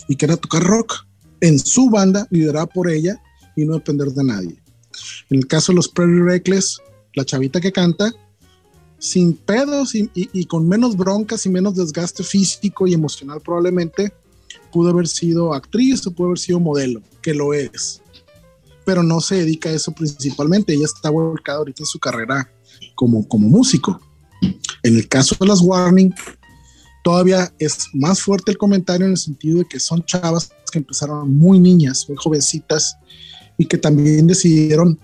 y que era tocar rock en su banda, liderada por ella y no depender de nadie. En el caso de los Prairie Reckless, la chavita que canta, sin pedos y, con menos broncas y menos desgaste físico y emocional probablemente, pudo haber sido actriz o pudo haber sido modelo, que lo es. Pero no se dedica a eso principalmente, ella está volcada ahorita en su carrera como, como músico. En el caso de las Warning, todavía es más fuerte el comentario en el sentido de que son chavas que empezaron muy niñas, muy jovencitas y que también decidieron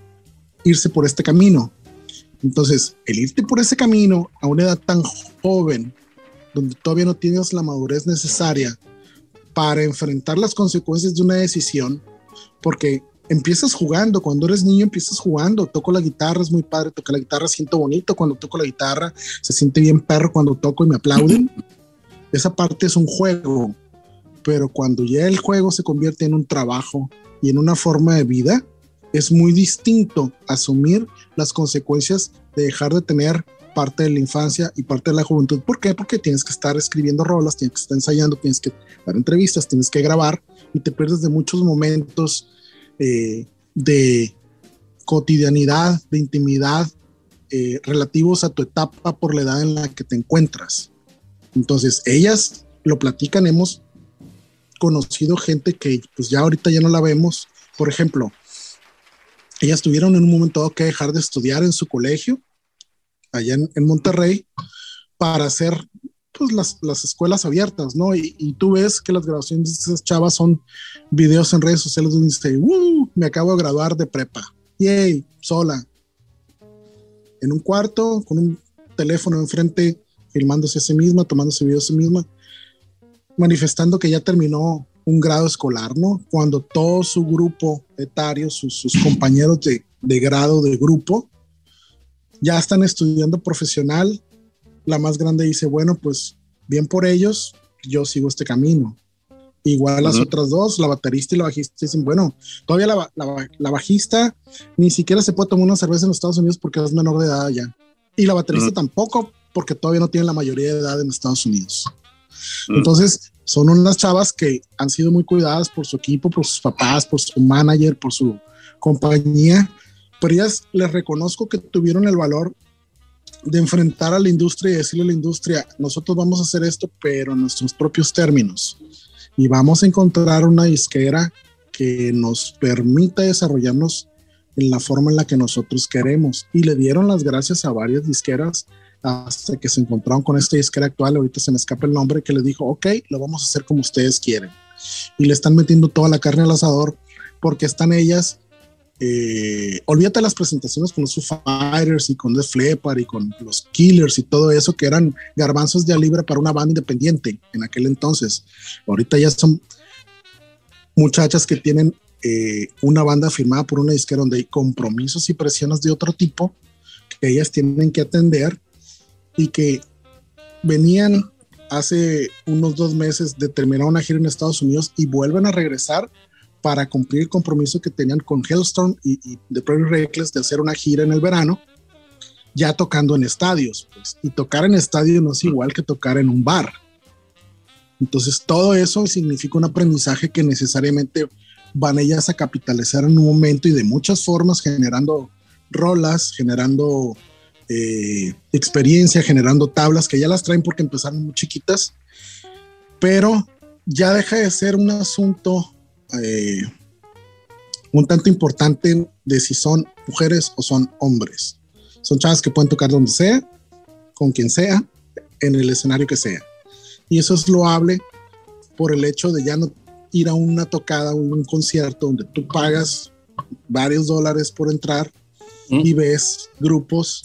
irse por este camino. Entonces, el irte por ese camino a una edad tan joven, donde todavía no tienes la madurez necesaria para enfrentar las consecuencias de una decisión, porque empiezas jugando, cuando eres niño empiezas jugando, toco la guitarra, es muy padre, tocar la guitarra, siento bonito cuando toco la guitarra, se siente bien perro cuando toco y me aplauden. [laughs] Esa parte es un juego, pero cuando ya el juego se convierte en un trabajo y en una forma de vida, es muy distinto asumir las consecuencias de dejar de tener parte de la infancia y parte de la juventud. ¿Por qué? Porque tienes que estar escribiendo rolas, tienes que estar ensayando, tienes que dar entrevistas, tienes que grabar y te pierdes de muchos momentos eh, de cotidianidad, de intimidad, eh, relativos a tu etapa por la edad en la que te encuentras. Entonces, ellas lo platican, hemos conocido gente que pues ya ahorita ya no la vemos. Por ejemplo, ellas tuvieron en un momento dado que dejar de estudiar en su colegio, allá en, en Monterrey, para hacer pues las, las escuelas abiertas, ¿no? Y, y, tú ves que las grabaciones de esas chavas son videos en redes sociales donde dice, ¡Uh! Me acabo de graduar de prepa. ¡Yay! Sola. En un cuarto, con un teléfono enfrente, filmándose a sí misma, tomándose videos a sí misma, manifestando que ya terminó un grado escolar, ¿no? Cuando todo su grupo etario, sus, sus compañeros de, de grado de grupo, ya están estudiando profesional la más grande dice, bueno, pues bien por ellos, yo sigo este camino. Igual las otras dos, la baterista y la bajista, dicen, bueno, todavía la, la, bajista ni siquiera se puede tomar una cerveza en los Estados Unidos porque es menor de edad ya. Y la baterista tampoco, porque todavía no tiene la mayoría de edad en Estados Unidos. Entonces, son unas chavas que han sido muy cuidadas por su equipo, por sus papás, por su manager, por su compañía, pero ellas les reconozco que tuvieron el valor de enfrentar a la industria y decirle a la industria, nosotros vamos a hacer esto, pero en nuestros propios términos. Y vamos a encontrar una disquera que nos permita desarrollarnos en la forma en la que nosotros queremos. Y le dieron las gracias a varias disqueras hasta que se encontraron con este disquera actual, ahorita se me escapa el nombre, que le dijo, ok, lo vamos a hacer como ustedes quieren. Y le están metiendo toda la carne al asador porque están ellas eh, olvídate las presentaciones con los Fighters y con The Flepper y con los Killers y todo eso que eran garbanzos de libra para una banda independiente en aquel entonces. Ahorita ya son muchachas que tienen eh, una banda firmada por una disquera donde hay compromisos y presiones de otro tipo que ellas tienen que atender y que venían hace unos dos meses de terminar una gira en Estados Unidos y vuelven a regresar para cumplir el compromiso que tenían con Hellstorm y, The Prairie Reckless de hacer una gira en el verano, ya tocando en estadios. Pues. y tocar en estadio no es igual que tocar en un bar. Entonces, todo eso significa un aprendizaje que necesariamente van ellas a capitalizar en un momento y de muchas formas, generando rolas, generando eh, experiencia, generando tablas que ya las traen porque empezaron muy chiquitas, pero ya deja de ser un asunto eh, un tanto importante de si son mujeres o son hombres. Son chavas que pueden tocar donde sea, con quien sea, en el escenario que sea. Y eso es loable por el hecho de ya no ir a una tocada, un concierto donde tú pagas varios dólares por entrar y ves grupos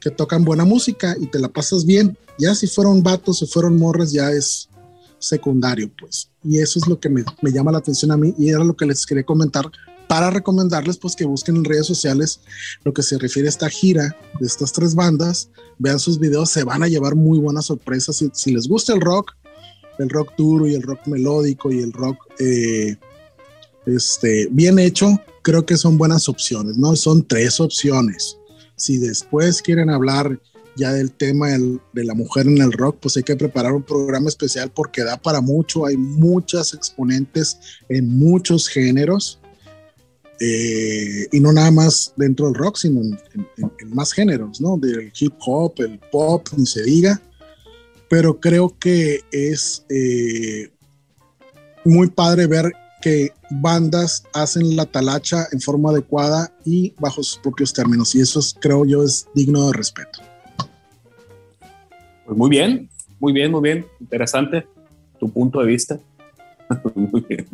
que tocan buena música y te la pasas bien. Ya si fueron vatos o fueron morras, ya es secundario, pues. Y eso es lo que me, llama la atención a mí y era lo que les quería comentar para recomendarles pues que busquen en redes sociales lo que se refiere a esta gira de estas tres bandas, vean sus videos, se van a llevar muy buenas sorpresas. Si, les gusta el rock, el rock duro y el rock melódico y el rock eh, este, bien hecho, creo que son buenas opciones, ¿no? Son tres opciones. Si después quieren hablar ya del tema de la mujer en el rock, pues hay que preparar un programa especial porque da para mucho, hay muchas exponentes en muchos géneros, eh, y no nada más dentro del rock, sino en, más géneros, ¿no? Del hip hop, el pop, ni se diga, pero creo que es eh, muy padre ver que bandas hacen la talacha en forma adecuada y bajo sus propios términos, y eso creo yo es digno de respeto. Pues muy bien, muy bien, muy bien. Interesante tu punto de vista. [laughs] muy bien.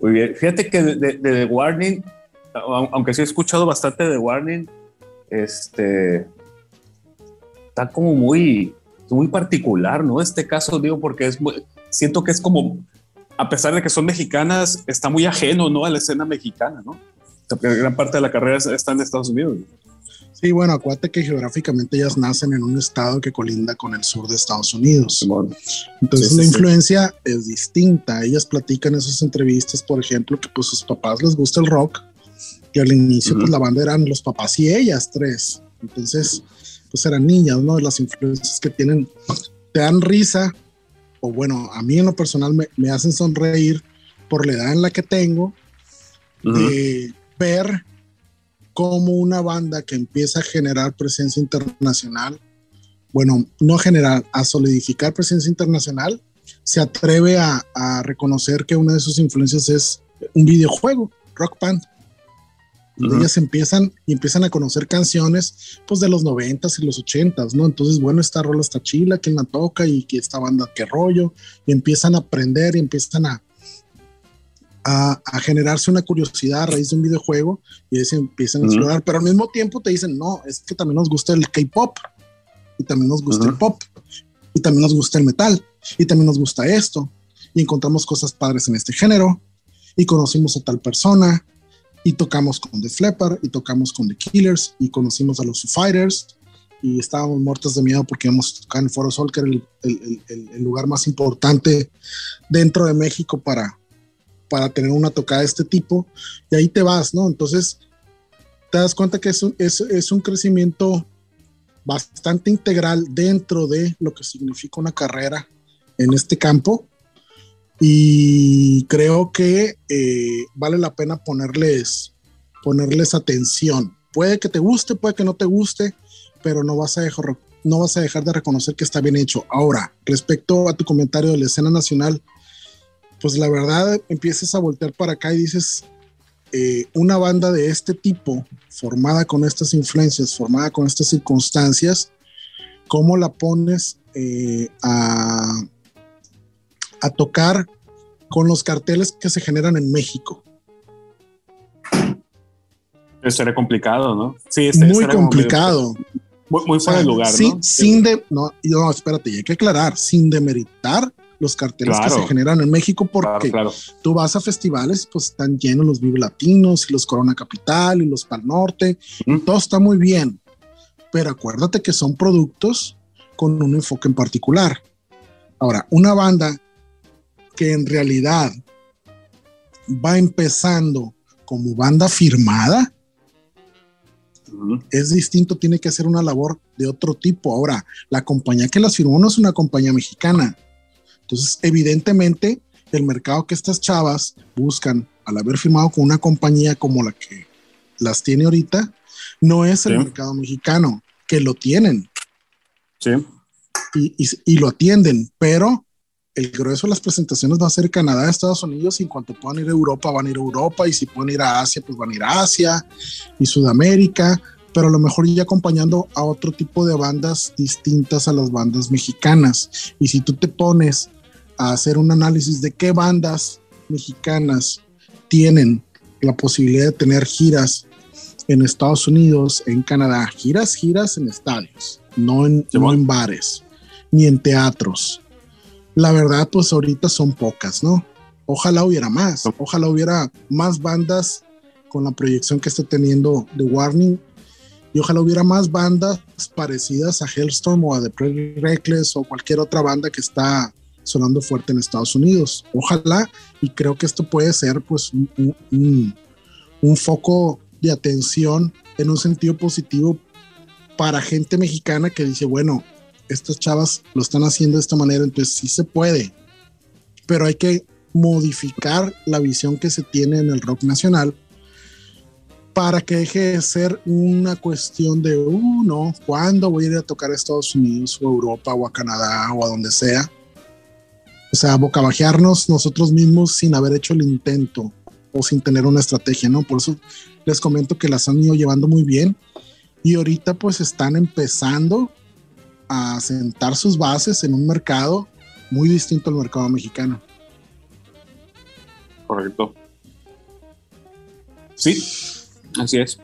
Muy bien. Fíjate que de, The Warning, aunque sí he escuchado bastante de The Warning, este está como muy, muy particular, ¿no? Este caso, digo, porque es siento que es como, a pesar de que son mexicanas, está muy ajeno, ¿no? A la escena mexicana, ¿no? gran parte de la carrera está en Estados Unidos. Sí, bueno, acuérdate que geográficamente ellas nacen en un estado que colinda con el sur de Estados Unidos. Entonces la influencia es distinta. Ellas platican en esas entrevistas, por ejemplo, que pues sus papás les gusta el rock y al inicio pues la banda eran los papás y ellas tres. Entonces pues eran niñas, ¿no? Las influencias que tienen te dan risa o bueno, a mí en lo personal me, hacen sonreír por la edad en la que tengo de ver como una banda que empieza a generar presencia internacional, bueno, no generar, a solidificar presencia internacional, se atreve a, reconocer que una de sus influencias es un videojuego, Rock Band. Ellas empiezan y empiezan a conocer canciones pues de los noventas y los ochentas, ¿no? Entonces, bueno, esta rola está chila, quién la toca y que esta banda qué rollo, y empiezan a aprender y empiezan a, a, generarse una curiosidad a raíz de un videojuego y se empiezan a explorar, pero al mismo tiempo te dicen, no, es que también nos gusta el K-pop y también nos gusta el pop y también nos gusta el metal y también nos gusta esto y encontramos cosas padres en este género y conocimos a tal persona y tocamos con The Flipper y tocamos con The Killers y conocimos a los Fighters y estábamos muertos de miedo porque íbamos a tocar en Foro Sol, que era el, lugar más importante dentro de México para, para tener una tocada de este tipo y ahí te vas, ¿no? Entonces te das cuenta que es un, es, un crecimiento bastante integral dentro de lo que significa una carrera en este campo y creo que eh, vale la pena ponerles, ponerles atención. Puede que te guste, puede que no te guste, pero no vas a dejar, no vas a dejar de reconocer que está bien hecho. Ahora, respecto a tu comentario de la escena nacional, pues la verdad empiezas a voltear para acá y dices, eh, una banda de este tipo, formada con estas influencias, formada con estas circunstancias, ¿cómo la pones eh, a, a tocar con los carteles que se generan en México? Sería complicado, ¿no? Sí, muy complicado. Muy, fuera de lugar, ¿no? Sin de, no, no, espérate, hay que aclarar, sin demeritar los carteles que se generan en México porque tú vas a festivales, pues están llenos los Vive Latinos y los Corona Capital y los Pal Norte, todo está muy bien, pero acuérdate que son productos con un enfoque en particular. Ahora, una banda que en realidad va empezando como banda firmada, es distinto, tiene que hacer una labor de otro tipo. Ahora, la compañía que las firmó no es una compañía mexicana, entonces, evidentemente, el mercado que estas chavas buscan al haber firmado con una compañía como la que las tiene ahorita, no es el mercado mexicano, que lo tienen. Sí. Y, lo atienden, pero el grueso de las presentaciones va a ser Canadá, Estados Unidos, y en cuanto puedan ir a Europa, van a ir a Europa, y si pueden ir a Asia, pues van a ir a Asia y Sudamérica, pero a lo mejor ya acompañando a otro tipo de bandas distintas a las bandas mexicanas. Y si tú te pones a hacer un análisis de qué bandas mexicanas tienen la posibilidad de tener giras en Estados Unidos, en Canadá, giras, giras en estadios, no en, en bares, ni en teatros. La verdad, pues ahorita son pocas, ¿no? Ojalá hubiera más, ojalá hubiera más bandas con la proyección que está teniendo The Warning y ojalá hubiera más bandas parecidas a Hellstorm o a The Pretty Reckless o cualquier otra banda que está sonando fuerte en Estados Unidos. Ojalá, y creo que esto puede ser pues un, foco de atención en un sentido positivo para gente mexicana que dice, bueno, estas chavas lo están haciendo de esta manera, entonces sí se puede, pero hay que modificar la visión que se tiene en el rock nacional para que deje de ser una cuestión de, uh, no, ¿cuándo voy a ir a tocar a Estados Unidos o a Europa o a Canadá o a donde sea? O sea, bocabajearnos nosotros mismos sin haber hecho el intento o sin tener una estrategia, ¿no? Por eso les comento que las han ido llevando muy bien y ahorita pues están empezando a sentar sus bases en un mercado muy distinto al mercado mexicano. Correcto. Sí, así es.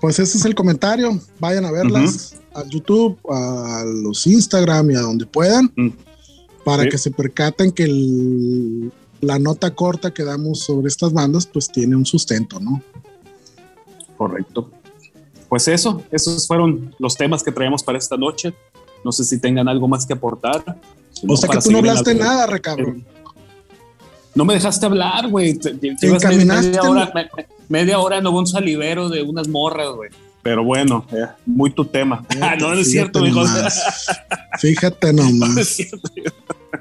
Pues ese es el comentario. Vayan a verlas a YouTube, a los Instagram y a donde puedan. Mm para que se percaten que la nota corta que damos sobre estas bandas pues tiene un sustento, ¿no? Correcto. Pues eso, esos fueron los temas que traemos para esta noche. No sé si tengan algo más que aportar. o sea que tú no hablaste nada, recabro. no me dejaste hablar, güey. Te, media, hora, media hora en un salivero de unas morras, güey. Pero bueno, muy tu tema. Ah, [laughs] no, es cierto, hijo. Fíjate [laughs] nomás.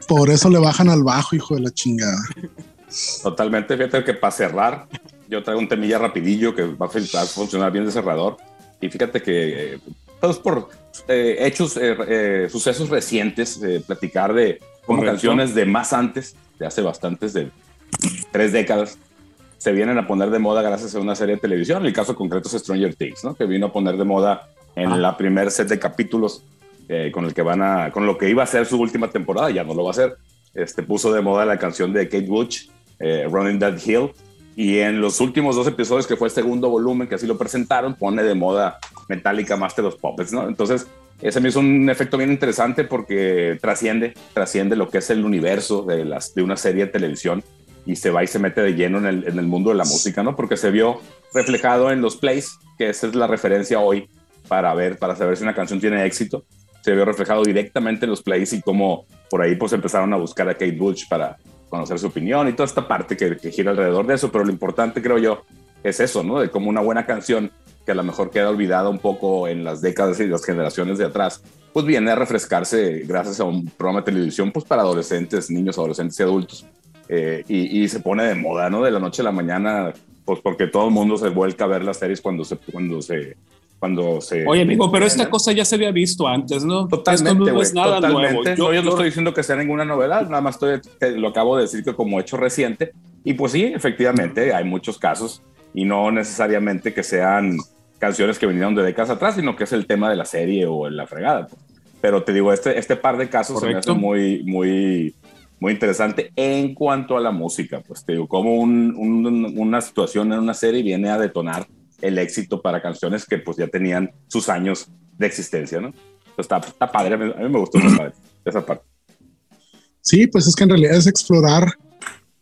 Por eso le bajan al bajo, hijo de la chingada. Totalmente. Fíjate que para cerrar, yo traigo un temilla rapidillo que va a funcionar bien de cerrador. Y fíjate que, todos por eh, hechos, eh, eh, sucesos recientes, platicar de como canciones de más antes, de hace bastantes, de tres décadas, se vienen a poner de moda gracias a una serie de televisión. El caso concreto es Stranger Things, ¿no? que vino a poner de moda en ah. la primer set de capítulos eh, con el que van a, con lo que iba a ser su última temporada, ya no lo va a hacer. Este puso de moda la canción de Kate Bush, eh, Running That Hill, y en los últimos dos episodios, que fue el segundo volumen, que así lo presentaron, pone de moda Metallica Master of Puppets, ¿no? Entonces, ese me hizo un efecto bien interesante porque trasciende, trasciende lo que es el universo de, las, de una serie de televisión y se va y se mete de lleno en el, en el mundo de la música, ¿no? Porque se vio reflejado en los plays, que esa es la referencia hoy para ver, para saber si una canción tiene éxito. Se vio reflejado directamente en los plays y cómo por ahí pues empezaron a buscar a Kate Bush para conocer su opinión y toda esta parte que, gira alrededor de eso. Pero lo importante creo yo es eso, ¿no? De cómo una buena canción que a lo mejor queda olvidada un poco en las décadas y las generaciones de atrás, pues viene a refrescarse gracias a un programa de televisión pues para adolescentes, niños, adolescentes y adultos. Eh, y, se pone de moda, ¿no? De la noche a la mañana, pues porque todo el mundo se vuelca a ver las series cuando se, cuando se, cuando se... Oye, amigo, pero esta cosa ya se había visto antes, ¿no? Totalmente, no es nada nuevo. Yo, no estoy diciendo que sea ninguna novedad, nada más estoy, lo acabo de decir que como hecho reciente. Y pues sí, efectivamente, hay muchos casos y no necesariamente que sean canciones que vinieron de décadas atrás, sino que es el tema de la serie o la fregada. Pues. Pero te digo, este, este par de casos se me hace muy, muy, muy interesante en cuanto a la música. Pues te digo, como una situación en una serie viene a detonar el éxito para canciones que pues ya tenían sus años de existencia, ¿no? está, está, padre, a mí, me gustó esa parte. Sí, pues es que en realidad es explorar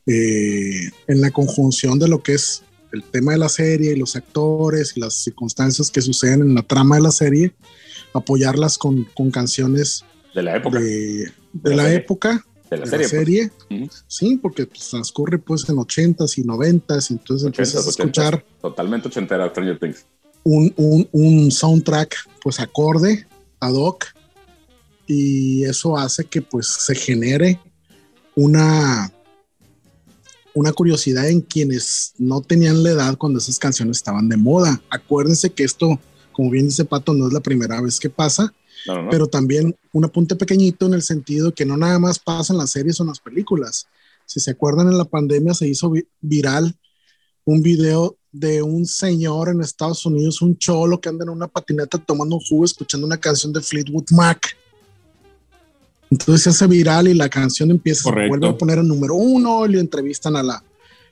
eh, en la conjunción de lo que es el tema de la serie y los actores y las circunstancias que suceden en la trama de la serie, apoyarlas con, con canciones de la época. De, la, época de la serie. Pues. Sí, porque pues, transcurre pues en 80s y 90s, entonces empiezas a escuchar. Totalmente ochentera, Stranger Things. Un, un, un, soundtrack pues acorde, ad hoc, y eso hace que pues se genere una, una curiosidad en quienes no tenían la edad cuando esas canciones estaban de moda. Acuérdense que esto, como bien dice Pato, no es la primera vez que pasa pero también un apunte pequeñito en el sentido que no nada más pasa en las series o en las películas. Si se acuerdan, en la pandemia se hizo viral un video de un señor en Estados Unidos, un cholo que anda en una patineta tomando un jugo escuchando una canción de Fleetwood Mac. Entonces se hace viral y la canción empieza, se vuelve a poner en número uno, y le entrevistan a la,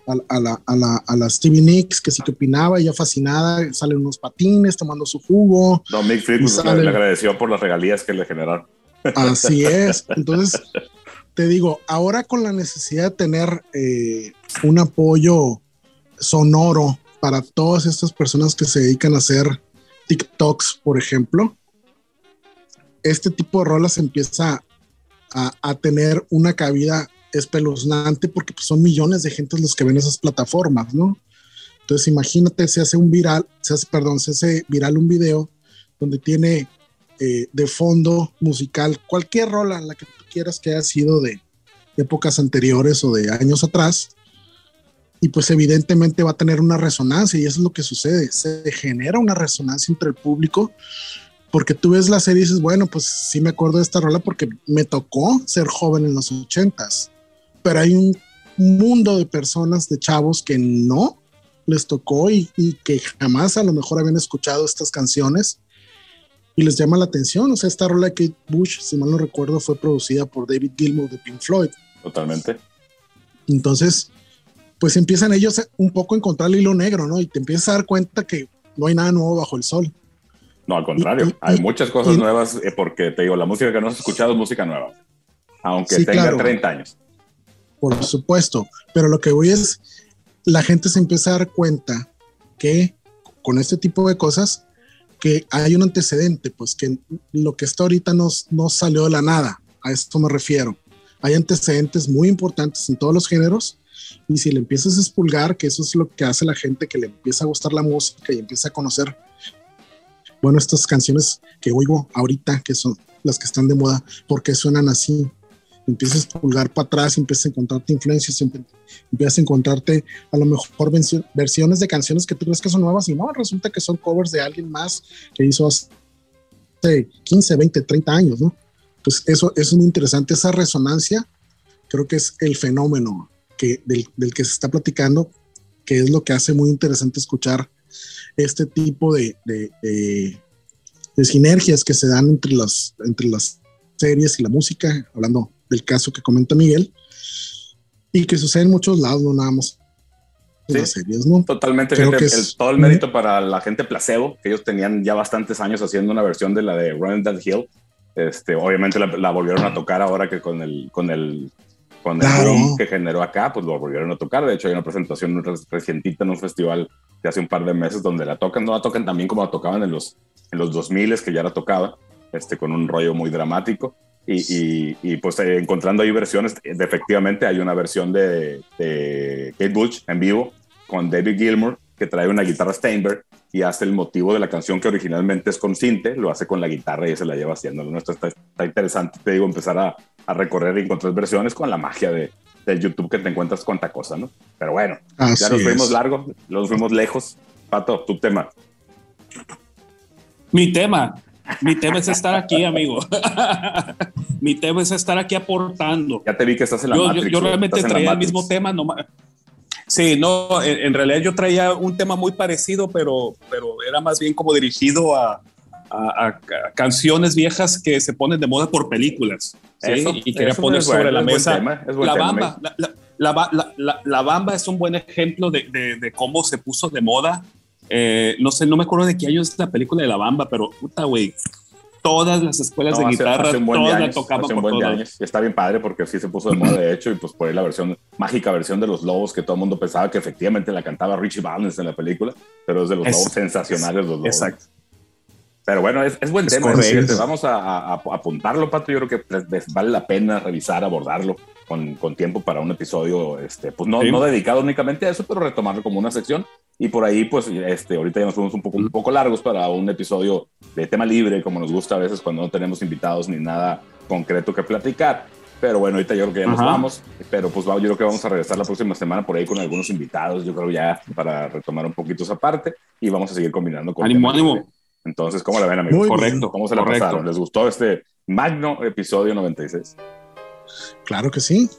a, la, a, la, a la Stevie Nicks, que sí que opinaba, ella fascinada, salen unos patines tomando su jugo. No, Mick le agradeció por las regalías que le generaron. Así [laughs] es. Entonces, te digo, ahora con la necesidad de tener eh, un apoyo sonoro para todas estas personas que se dedican a hacer TikToks, por ejemplo, este tipo de rolas empieza a, tener una cabida espeluznante porque pues, son millones de gente los que ven esas plataformas, ¿no? Entonces imagínate, se hace un viral, se hace, perdón, se hace viral un video donde tiene eh, de fondo musical cualquier rola, la que tú quieras que haya sido de épocas anteriores o de años atrás, y pues evidentemente va a tener una resonancia y eso es lo que sucede, se genera una resonancia entre el público porque tú ves la serie y dices, bueno, pues sí me acuerdo de esta rola porque me tocó ser joven en los ochentas pero hay un mundo de personas, de chavos que no les tocó y, que jamás a lo mejor habían escuchado estas canciones y les llama la atención. O sea, esta rola de Kate Bush, si mal no recuerdo, fue producida por David Gilmour de Pink Floyd. Totalmente. Entonces, pues empiezan ellos un poco a encontrar el hilo negro, ¿no? Y te empiezas a dar cuenta que no hay nada nuevo bajo el sol. No, al contrario, hay muchas cosas nuevas eh, porque te digo, la música que no has escuchado es música nueva, aunque tenga 30 años por supuesto, pero lo que voy es, la gente se empieza a dar cuenta que con este tipo de cosas, que hay un antecedente, pues que lo que está ahorita no, no salió de la nada, a esto me refiero. Hay antecedentes muy importantes en todos los géneros y si le empiezas a expulgar, que eso es lo que hace la gente, que le empieza a gustar la música y empieza a conocer, bueno, estas canciones que oigo ahorita, que son las que están de moda, porque suenan así, empiezas a pulgar para atrás, empiezas a encontrarte influencias, empiezas a encontrarte a lo mejor versiones de canciones que tú crees que son nuevas y no, resulta que son covers de alguien más que hizo hace 15, 20, 30 años, ¿no? Pues eso, es muy interesante, esa resonancia creo que es el fenómeno que, del, que se está platicando, que es lo que hace muy interesante escuchar este tipo de, de, de sinergias que se dan entre las, entre las series y la música, hablando del caso que comenta Miguel, y que sucede en muchos lados, no nada más en las series, ¿no? Totalmente, todo el mérito para la gente placebo, que ellos tenían ya bastantes años haciendo una versión de la de Run That Hill. Este, obviamente la, volvieron a tocar ahora que con el, con el, con el que generó acá, pues lo volvieron a tocar. De hecho, hay una presentación recientita en un festival de hace un par de meses donde la tocan, no la tocan también como la tocaban en los, en los 2000 que ya la tocaba, este, con un rollo muy dramático. Y, y, pues eh, encontrando ahí versiones, efectivamente hay una versión de, de Kate Bush en vivo con David Gilmour que trae una guitarra Steinberg y hace el motivo de la canción que originalmente es con cinte, lo hace con la guitarra y se la lleva haciendo. ¿no? Está, está, interesante, te digo, empezar a, a, recorrer y encontrar versiones con la magia de, del YouTube que te encuentras cuánta cosa, ¿no? Pero bueno, ya nos fuimos largo, nos fuimos lejos. Pato, tu tema. Mi tema, mi tema es estar aquí, amigo. [laughs] Mi tema es estar aquí aportando. Ya te vi que estás en la Yo, Matrix, yo, yo realmente traía el mismo tema, no Sí, no, en, en, realidad yo traía un tema muy parecido, pero, pero era más bien como dirigido a, a, a canciones viejas que se ponen de moda por películas. ¿Sí? Eso, y quería poner es sobre bueno, la es mesa tema, es la bamba. La, la, la, la, bamba es un buen ejemplo de, de- de cómo se puso de moda. Eh, no sé, no me acuerdo de qué año es la película de la bamba, pero puta, güey. Todas las escuelas No, de hace- guitarra, hace todas la tocaban por. Y Está bien padre porque sí se puso de moda, de hecho, y pues por ahí la versión, mágica versión de Los Lobos, que todo el mundo pensaba que efectivamente la cantaba Richie Valens en la película, pero es de Los Es- Lobos sensacionales, Los Lobos. Exacto. Pero bueno, es, es buen Es tema. correcto. fíjate, vamos a, a- a apuntarlo, Pato. Yo creo que les vale la pena revisar, abordarlo con, con tiempo para un episodio, este, pues no, Sí. no dedicado únicamente a eso, pero retomarlo como una sección. Y por ahí, pues, este, ahorita ya nos fuimos un poco, un poco largos para un episodio de tema libre, como nos gusta a veces cuando no tenemos invitados ni nada concreto que platicar. Pero bueno, ahorita yo creo que ya nos Ajá. vamos. Pero pues yo creo que vamos a regresar la próxima semana por ahí con algunos invitados, yo creo ya para retomar un poquito esa parte y vamos a seguir combinando con Ánimo, ánimo. libre. Entonces, ¿cómo la ven, amigos? Muy Correcto. ¿Cómo se la correcto. pasaron? ¿Les gustó este magno episodio 96? Claro que sí.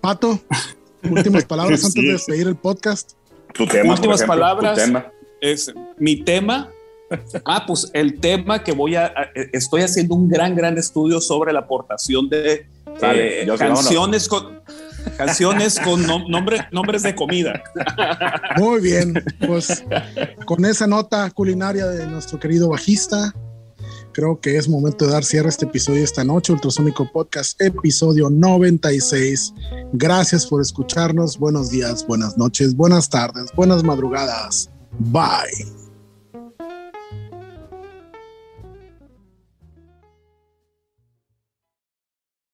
Pato, [laughs] últimas palabras antes Sí. de despedir el podcast. Tu tema, Últimas por ejemplo, palabras. Tu tema. es mi tema. Ah, pues el tema que voy a, estoy haciendo un gran, gran estudio sobre la aportación de Sale, eh, canciones con canciones con nom- nombre- nombres de comida. Muy bien, pues con esa nota culinaria de nuestro querido bajista, creo que es momento de dar cierre a este episodio esta noche, Ultrasónico Podcast, episodio 96. Gracias por escucharnos. Buenos días, buenas noches, buenas tardes, buenas madrugadas. Bye.